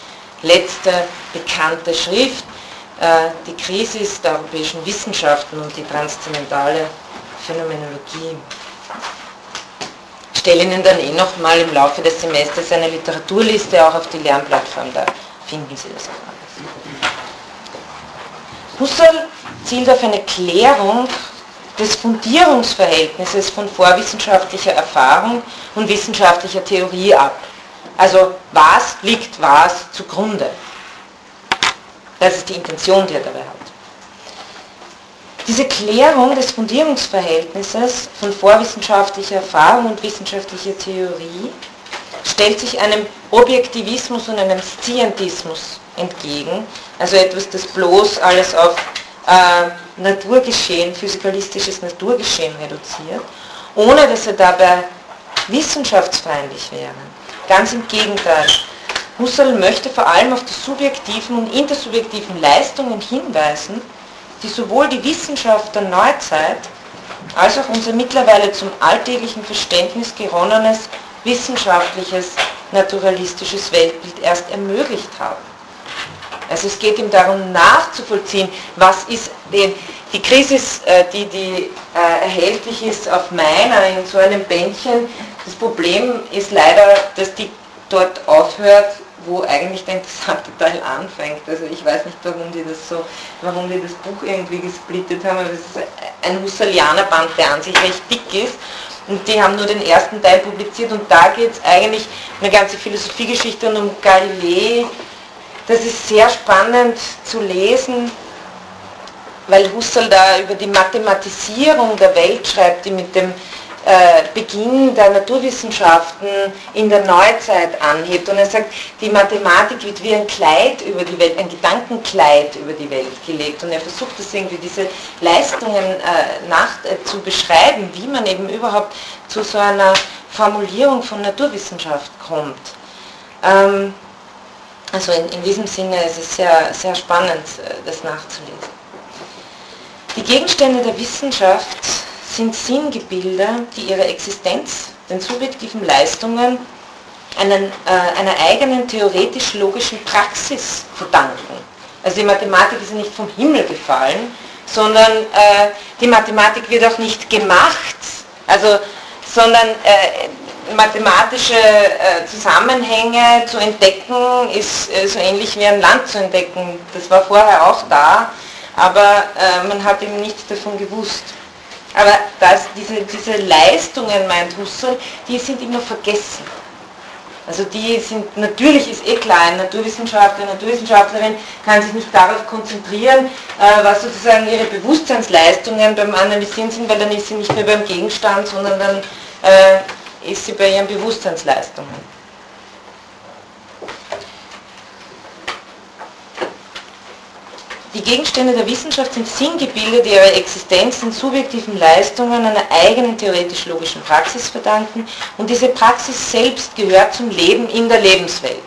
[SPEAKER 1] letzte bekannte Schrift, äh, die Krise der europäischen Wissenschaften und die transzendentale Phänomenologie stelle Ihnen dann eh noch mal im Laufe des Semesters eine Literaturliste auch auf die Lernplattform, da finden Sie das auch alles. Husserl zielt auf eine Klärung des Fundierungsverhältnisses von vorwissenschaftlicher Erfahrung und wissenschaftlicher Theorie ab. Also was liegt was zugrunde? Das ist die Intention, die er dabei hat. Diese Klärung des Fundierungsverhältnisses von vorwissenschaftlicher Erfahrung und wissenschaftlicher Theorie stellt sich einem Objektivismus und einem Scientismus entgegen, also etwas, das bloß alles auf äh, Naturgeschehen, physikalistisches Naturgeschehen reduziert, ohne dass er dabei wissenschaftsfeindlich wäre. Ganz im Gegenteil. Husserl möchte vor allem auf die subjektiven und intersubjektiven Leistungen hinweisen, die sowohl die Wissenschaft der Neuzeit als auch unser mittlerweile zum alltäglichen Verständnis geronnenes wissenschaftliches, naturalistisches Weltbild erst ermöglicht haben. Also es geht ihm darum nachzuvollziehen, was ist denn die Krise, äh, die, die äh, erhältlich ist auf meiner in so einem Bändchen. Das Problem ist leider, dass die dort aufhört, wo eigentlich der interessante Teil anfängt. Also ich weiß nicht, warum die das so, warum die das Buch irgendwie gesplittet haben, aber es ist ein Husserlianer-Band, der an sich recht dick ist. Und die haben nur den ersten Teil publiziert und da geht es eigentlich eine ganze Philosophiegeschichte und um Galilei. Das ist sehr spannend zu lesen, weil Husserl da über die Mathematisierung der Welt schreibt, die mit dem Beginn der Naturwissenschaften in der Neuzeit anhebt. Und er sagt, die Mathematik wird wie ein Kleid über die Welt, ein Gedankenkleid über die Welt gelegt. Und er versucht das irgendwie, diese Leistungen äh, nach, äh, zu beschreiben, wie man eben überhaupt zu so einer Formulierung von Naturwissenschaft kommt. Ähm, also in, in, diesem Sinne ist es sehr, sehr spannend, äh, das nachzulesen. Die Gegenstände der Wissenschaft sind Sinngebilde, die ihre Existenz den subjektiven Leistungen einen, äh, einer eigenen theoretisch-logischen Praxis verdanken. Also die Mathematik ist ja nicht vom Himmel gefallen, sondern äh, die Mathematik wird auch nicht gemacht, also, sondern äh, mathematische äh, Zusammenhänge zu entdecken, ist äh, so ähnlich wie ein Land zu entdecken. Das war vorher auch da, aber äh, man hat eben nichts davon gewusst. Aber das, diese, diese Leistungen, meint Husserl, die sind immer vergessen. Also die sind, natürlich ist eh klar, ein Naturwissenschaftler, eine Naturwissenschaftlerin kann sich nicht darauf konzentrieren, äh, was sozusagen ihre Bewusstseinsleistungen beim Analysieren sind, weil dann ist sie nicht mehr beim Gegenstand, sondern dann äh, ist sie bei ihren Bewusstseinsleistungen. Die Gegenstände der Wissenschaft sind Sinngebilde, die ihre Existenz den subjektiven Leistungen einer eigenen theoretisch-logischen Praxis verdanken und diese Praxis selbst gehört zum Leben in der Lebenswelt.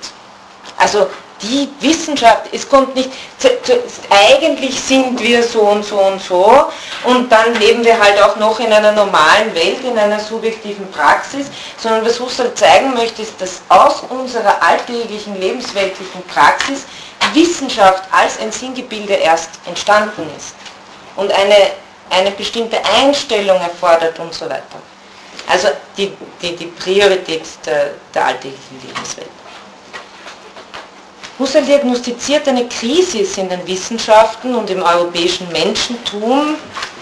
[SPEAKER 1] Also die Wissenschaft, es kommt nicht, zu, zu, eigentlich sind wir so und so und so und dann leben wir halt auch noch in einer normalen Welt, in einer subjektiven Praxis, sondern was Husserl zeigen möchte, ist, dass aus unserer alltäglichen lebensweltlichen Praxis Wissenschaft als ein Sinngebilde erst entstanden ist und eine, eine bestimmte Einstellung erfordert und so weiter. Also die, die, die Priorität der, der alltäglichen Lebenswelt. Husserl diagnostiziert eine Krise in den Wissenschaften und im europäischen Menschentum.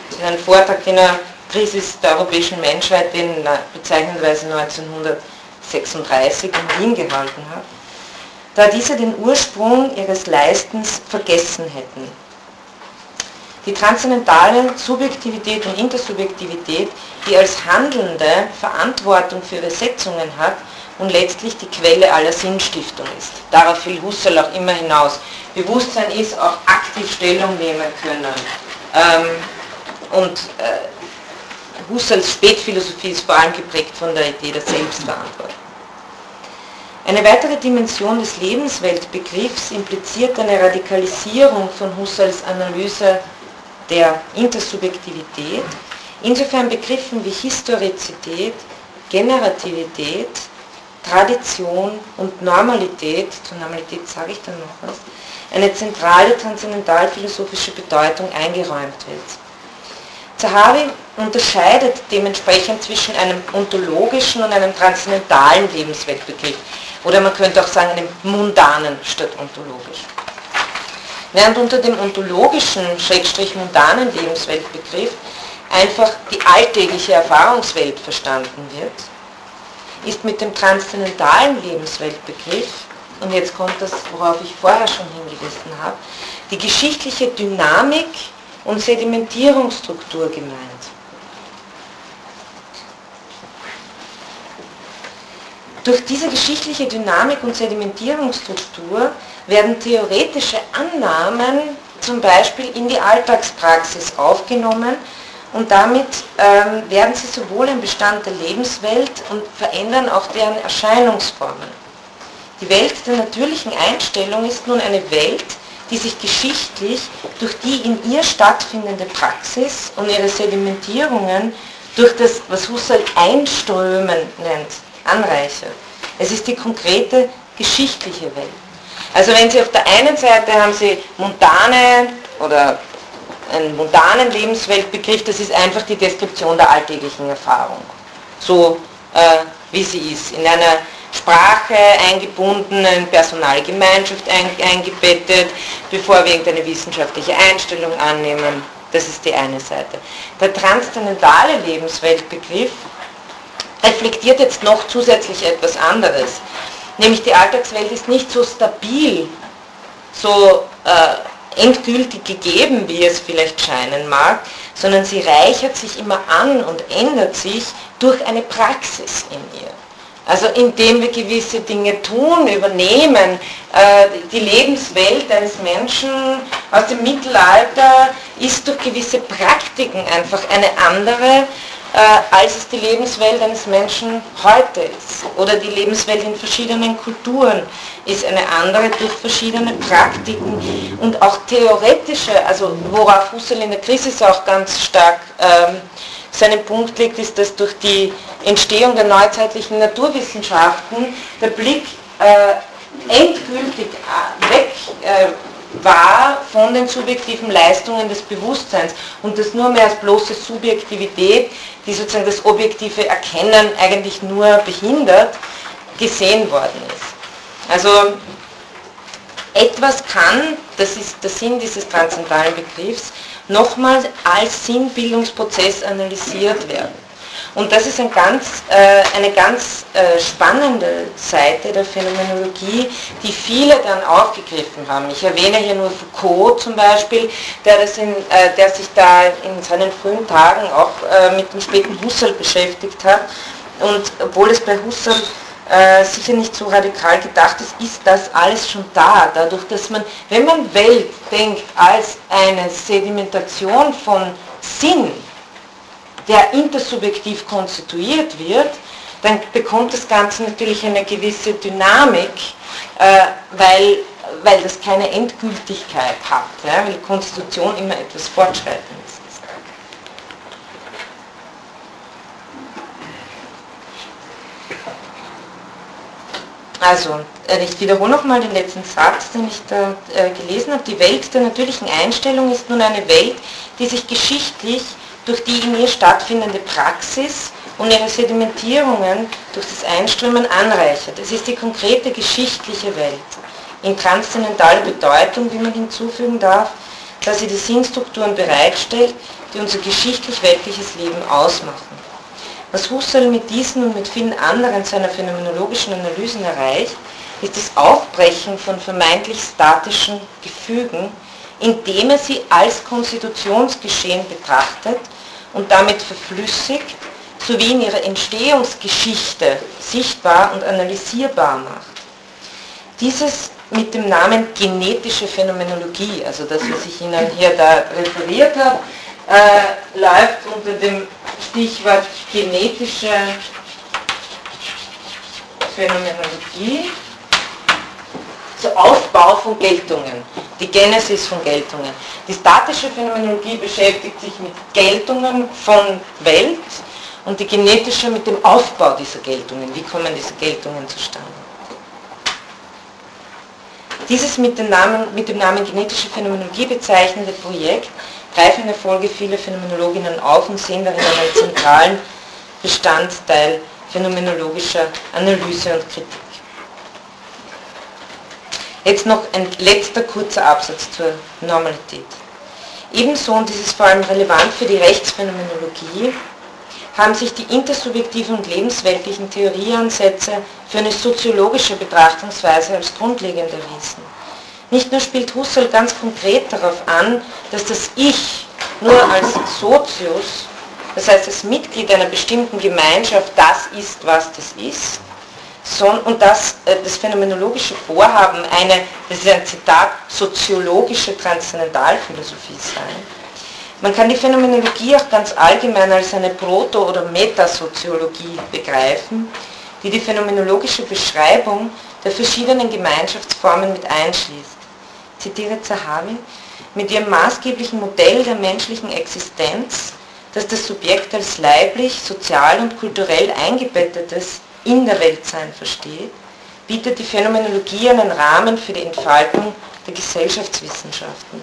[SPEAKER 1] Das ist ein Vortrag, den er Krise der europäischen Menschheit, den er bezeichnenderweise 1936 in Wien gehalten hat da diese den Ursprung ihres Leistens vergessen hätten. Die transzendentale Subjektivität und Intersubjektivität, die als Handelnde Verantwortung für Übersetzungen hat und letztlich die Quelle aller Sinnstiftung ist. Darauf will Husserl auch immer hinaus. Bewusstsein ist auch aktiv Stellung nehmen können. Ähm, und äh, Husserls Spätphilosophie ist vor allem geprägt von der Idee der Selbstverantwortung. Eine weitere Dimension des Lebensweltbegriffs impliziert eine Radikalisierung von Husserls Analyse der Intersubjektivität, insofern Begriffen wie Historizität, Generativität, Tradition und Normalität, zur Normalität sage ich dann noch was, eine zentrale transzendentalphilosophische Bedeutung eingeräumt wird. Zahavi unterscheidet dementsprechend zwischen einem ontologischen und einem transzendentalen Lebensweltbegriff. Oder man könnte auch sagen, einem mundanen statt ontologisch. Während unter dem ontologischen, schrägstrich mundanen Lebensweltbegriff einfach die alltägliche Erfahrungswelt verstanden wird, ist mit dem transzendentalen Lebensweltbegriff, und jetzt kommt das, worauf ich vorher schon hingewiesen habe, die geschichtliche Dynamik und Sedimentierungsstruktur gemeint. Durch diese geschichtliche Dynamik und Sedimentierungsstruktur werden theoretische Annahmen zum Beispiel in die Alltagspraxis aufgenommen und damit ähm, werden sie sowohl ein Bestand der Lebenswelt und verändern auch deren Erscheinungsformen. Die Welt der natürlichen Einstellung ist nun eine Welt, die sich geschichtlich durch die in ihr stattfindende Praxis und ihre Sedimentierungen durch das, was Husserl Einströmen nennt, anreichert. Es ist die konkrete geschichtliche Welt. Also wenn Sie auf der einen Seite haben Sie montane oder einen montanen Lebensweltbegriff, das ist einfach die Deskription der alltäglichen Erfahrung. So äh, wie sie ist. In einer Sprache eingebunden, in personale Gemeinschaft eingebettet, bevor wir irgendeine wissenschaftliche Einstellung annehmen. Das ist die eine Seite. Der transzendentale Lebensweltbegriff reflektiert jetzt noch zusätzlich etwas anderes. Nämlich die Alltagswelt ist nicht so stabil, so äh, endgültig gegeben, wie es vielleicht scheinen mag, sondern sie reichert sich immer an und ändert sich durch eine Praxis in ihr. Also indem wir gewisse Dinge tun, übernehmen, äh, die Lebenswelt eines Menschen aus dem Mittelalter ist durch gewisse Praktiken einfach eine andere, als es die Lebenswelt eines Menschen heute ist. Oder die Lebenswelt in verschiedenen Kulturen ist eine andere durch verschiedene Praktiken und auch theoretische, also worauf Husserl in der Krise auch ganz stark ähm, seinen Punkt legt, ist, dass durch die Entstehung der neuzeitlichen Naturwissenschaften der Blick äh, endgültig äh, weg äh, war von den subjektiven Leistungen des Bewusstseins und das nur mehr als bloße Subjektivität die sozusagen das objektive Erkennen eigentlich nur behindert, gesehen worden ist. Also etwas kann, das ist der Sinn dieses transzendentalen Begriffs, nochmals als Sinnbildungsprozess analysiert werden. Und das ist ein ganz, äh, eine ganz äh, spannende Seite der Phänomenologie, die viele dann aufgegriffen haben. Ich erwähne hier nur Foucault zum Beispiel, der, das in, äh, der sich da in seinen frühen Tagen auch äh, mit dem späten Husserl beschäftigt hat. Und obwohl es bei Husserl äh, sicher nicht so radikal gedacht ist, ist das alles schon da. Dadurch, dass man, wenn man Welt denkt als eine Sedimentation von Sinn, der intersubjektiv konstituiert wird, dann bekommt das Ganze natürlich eine gewisse Dynamik, äh, weil, weil das keine Endgültigkeit hat, ja, weil Konstitution immer etwas Fortschreitendes ist. Also, äh, ich wiederhole nochmal den letzten Satz, den ich da äh, gelesen habe. Die Welt der natürlichen Einstellung ist nun eine Welt, die sich geschichtlich durch die in ihr stattfindende Praxis und ihre Sedimentierungen durch das Einströmen anreichert. Es ist die konkrete geschichtliche Welt in transzendentaler Bedeutung, wie man hinzufügen darf, dass sie die Sinnstrukturen bereitstellt, die unser geschichtlich-weltliches Leben ausmachen. Was Husserl mit diesen und mit vielen anderen seiner phänomenologischen Analysen erreicht, ist das Aufbrechen von vermeintlich statischen Gefügen, indem er sie als Konstitutionsgeschehen betrachtet und damit verflüssigt sowie in ihrer Entstehungsgeschichte sichtbar und analysierbar macht. Dieses mit dem Namen genetische Phänomenologie, also das, was ich Ihnen hier da referiert habe, äh, läuft unter dem Stichwort genetische Phänomenologie zur Aufbau von Geltungen, die Genesis von Geltungen. Die statische Phänomenologie beschäftigt sich mit Geltungen von Welt und die genetische mit dem Aufbau dieser Geltungen. Wie kommen diese Geltungen zustande? Dieses mit dem Namen, mit dem Namen genetische Phänomenologie bezeichnende Projekt greifen in der Folge viele Phänomenologinnen auf und sehen darin einen zentralen Bestandteil phänomenologischer Analyse und Kritik. Jetzt noch ein letzter kurzer Absatz zur Normalität. Ebenso, und das ist vor allem relevant für die Rechtsphänomenologie, haben sich die intersubjektiven und lebensweltlichen Theorieansätze für eine soziologische Betrachtungsweise als grundlegend erwiesen. Nicht nur spielt Husserl ganz konkret darauf an, dass das Ich nur als Sozius, das heißt als Mitglied einer bestimmten Gemeinschaft, das ist, was das ist, und dass äh, das phänomenologische Vorhaben eine, das ist ein Zitat, soziologische Transzendentalphilosophie sein. Man kann die Phänomenologie auch ganz allgemein als eine Proto- oder Metasoziologie begreifen, die die phänomenologische Beschreibung der verschiedenen Gemeinschaftsformen mit einschließt. Ich zitiere Zahavi, mit ihrem maßgeblichen Modell der menschlichen Existenz, das das Subjekt als leiblich, sozial und kulturell eingebettetes in der Weltsein versteht, bietet die Phänomenologie einen Rahmen für die Entfaltung der Gesellschaftswissenschaften.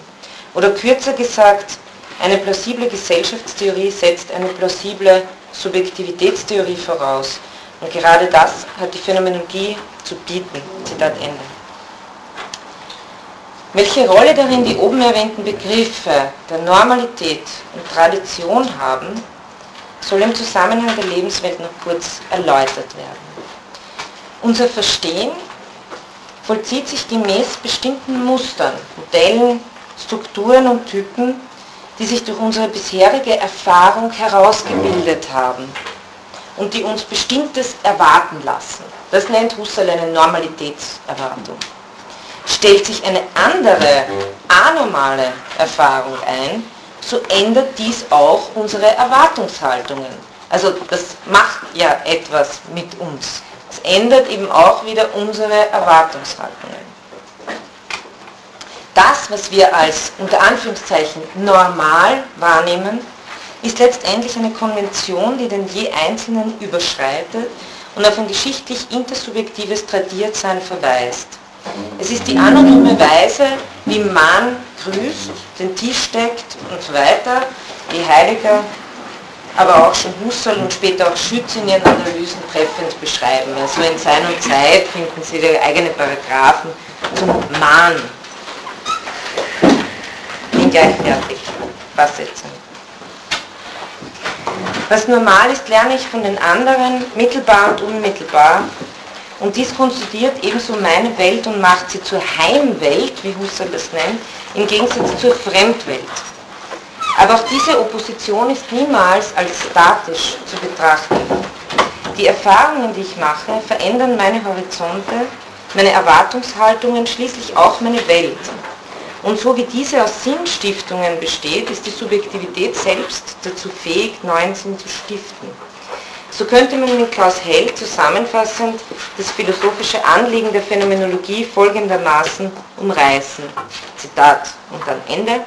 [SPEAKER 1] Oder kürzer gesagt, eine plausible Gesellschaftstheorie setzt eine plausible Subjektivitätstheorie voraus. Und gerade das hat die Phänomenologie zu bieten. Zitat Ende. Welche Rolle darin die oben erwähnten Begriffe der Normalität und Tradition haben, soll im Zusammenhang der Lebenswelt noch kurz erläutert werden. Unser Verstehen vollzieht sich gemäß bestimmten Mustern, Modellen, Strukturen und Typen, die sich durch unsere bisherige Erfahrung herausgebildet haben und die uns Bestimmtes erwarten lassen. Das nennt Husserl eine Normalitätserwartung. Stellt sich eine andere, anormale Erfahrung ein, so ändert dies auch unsere Erwartungshaltungen. Also das macht ja etwas mit uns. Es ändert eben auch wieder unsere Erwartungshaltungen. Das, was wir als unter Anführungszeichen normal wahrnehmen, ist letztendlich eine Konvention, die den je Einzelnen überschreitet und auf ein geschichtlich intersubjektives Tradiertsein verweist. Es ist die anonyme Weise, wie man grüßt, den Tisch deckt und so weiter, wie Heidegger aber auch schon Husserl und später auch Schütz in ihren Analysen treffend beschreiben. Also in Sein und Zeit finden Sie da eigene Paragraphen zum Mahn in gleichwertig Versetzung. Was normal ist, lerne ich von den anderen, mittelbar und unmittelbar. Und dies konstituiert ebenso meine Welt und macht sie zur Heimwelt, wie Husserl das nennt, im Gegensatz zur Fremdwelt. Aber auch diese Opposition ist niemals als statisch zu betrachten. Die Erfahrungen, die ich mache, verändern meine Horizonte, meine Erwartungshaltungen, schließlich auch meine Welt. Und so wie diese aus Sinnstiftungen besteht, ist die Subjektivität selbst dazu fähig, neuen Sinn zu stiften. So könnte man mit Klaus Held zusammenfassend das philosophische Anliegen der Phänomenologie folgendermaßen umreißen. Zitat und dann Ende.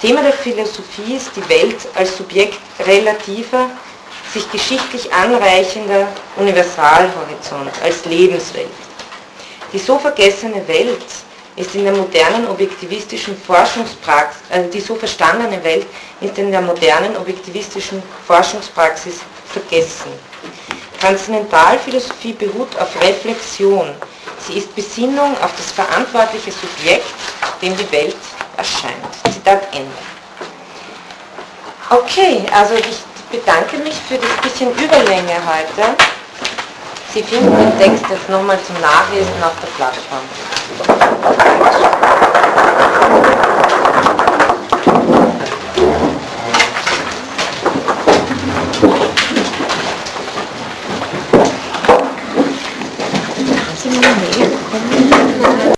[SPEAKER 1] Thema der Philosophie ist die Welt als Subjekt relativer, sich geschichtlich anreichender Universalhorizont, als Lebenswelt. Die so vergessene Welt ist in der modernen objektivistischen Forschungspraxis, also die so verstandene Welt ist in der modernen objektivistischen Forschungspraxis vergessen. Transzendentalphilosophie beruht auf Reflexion. Sie ist Besinnung auf das verantwortliche Subjekt, dem die Welt erscheint. Zitat Ende. Okay, also ich bedanke mich für das bisschen Überlänge heute. Sie finden den Text jetzt nochmal zum Nachlesen auf der Plattform.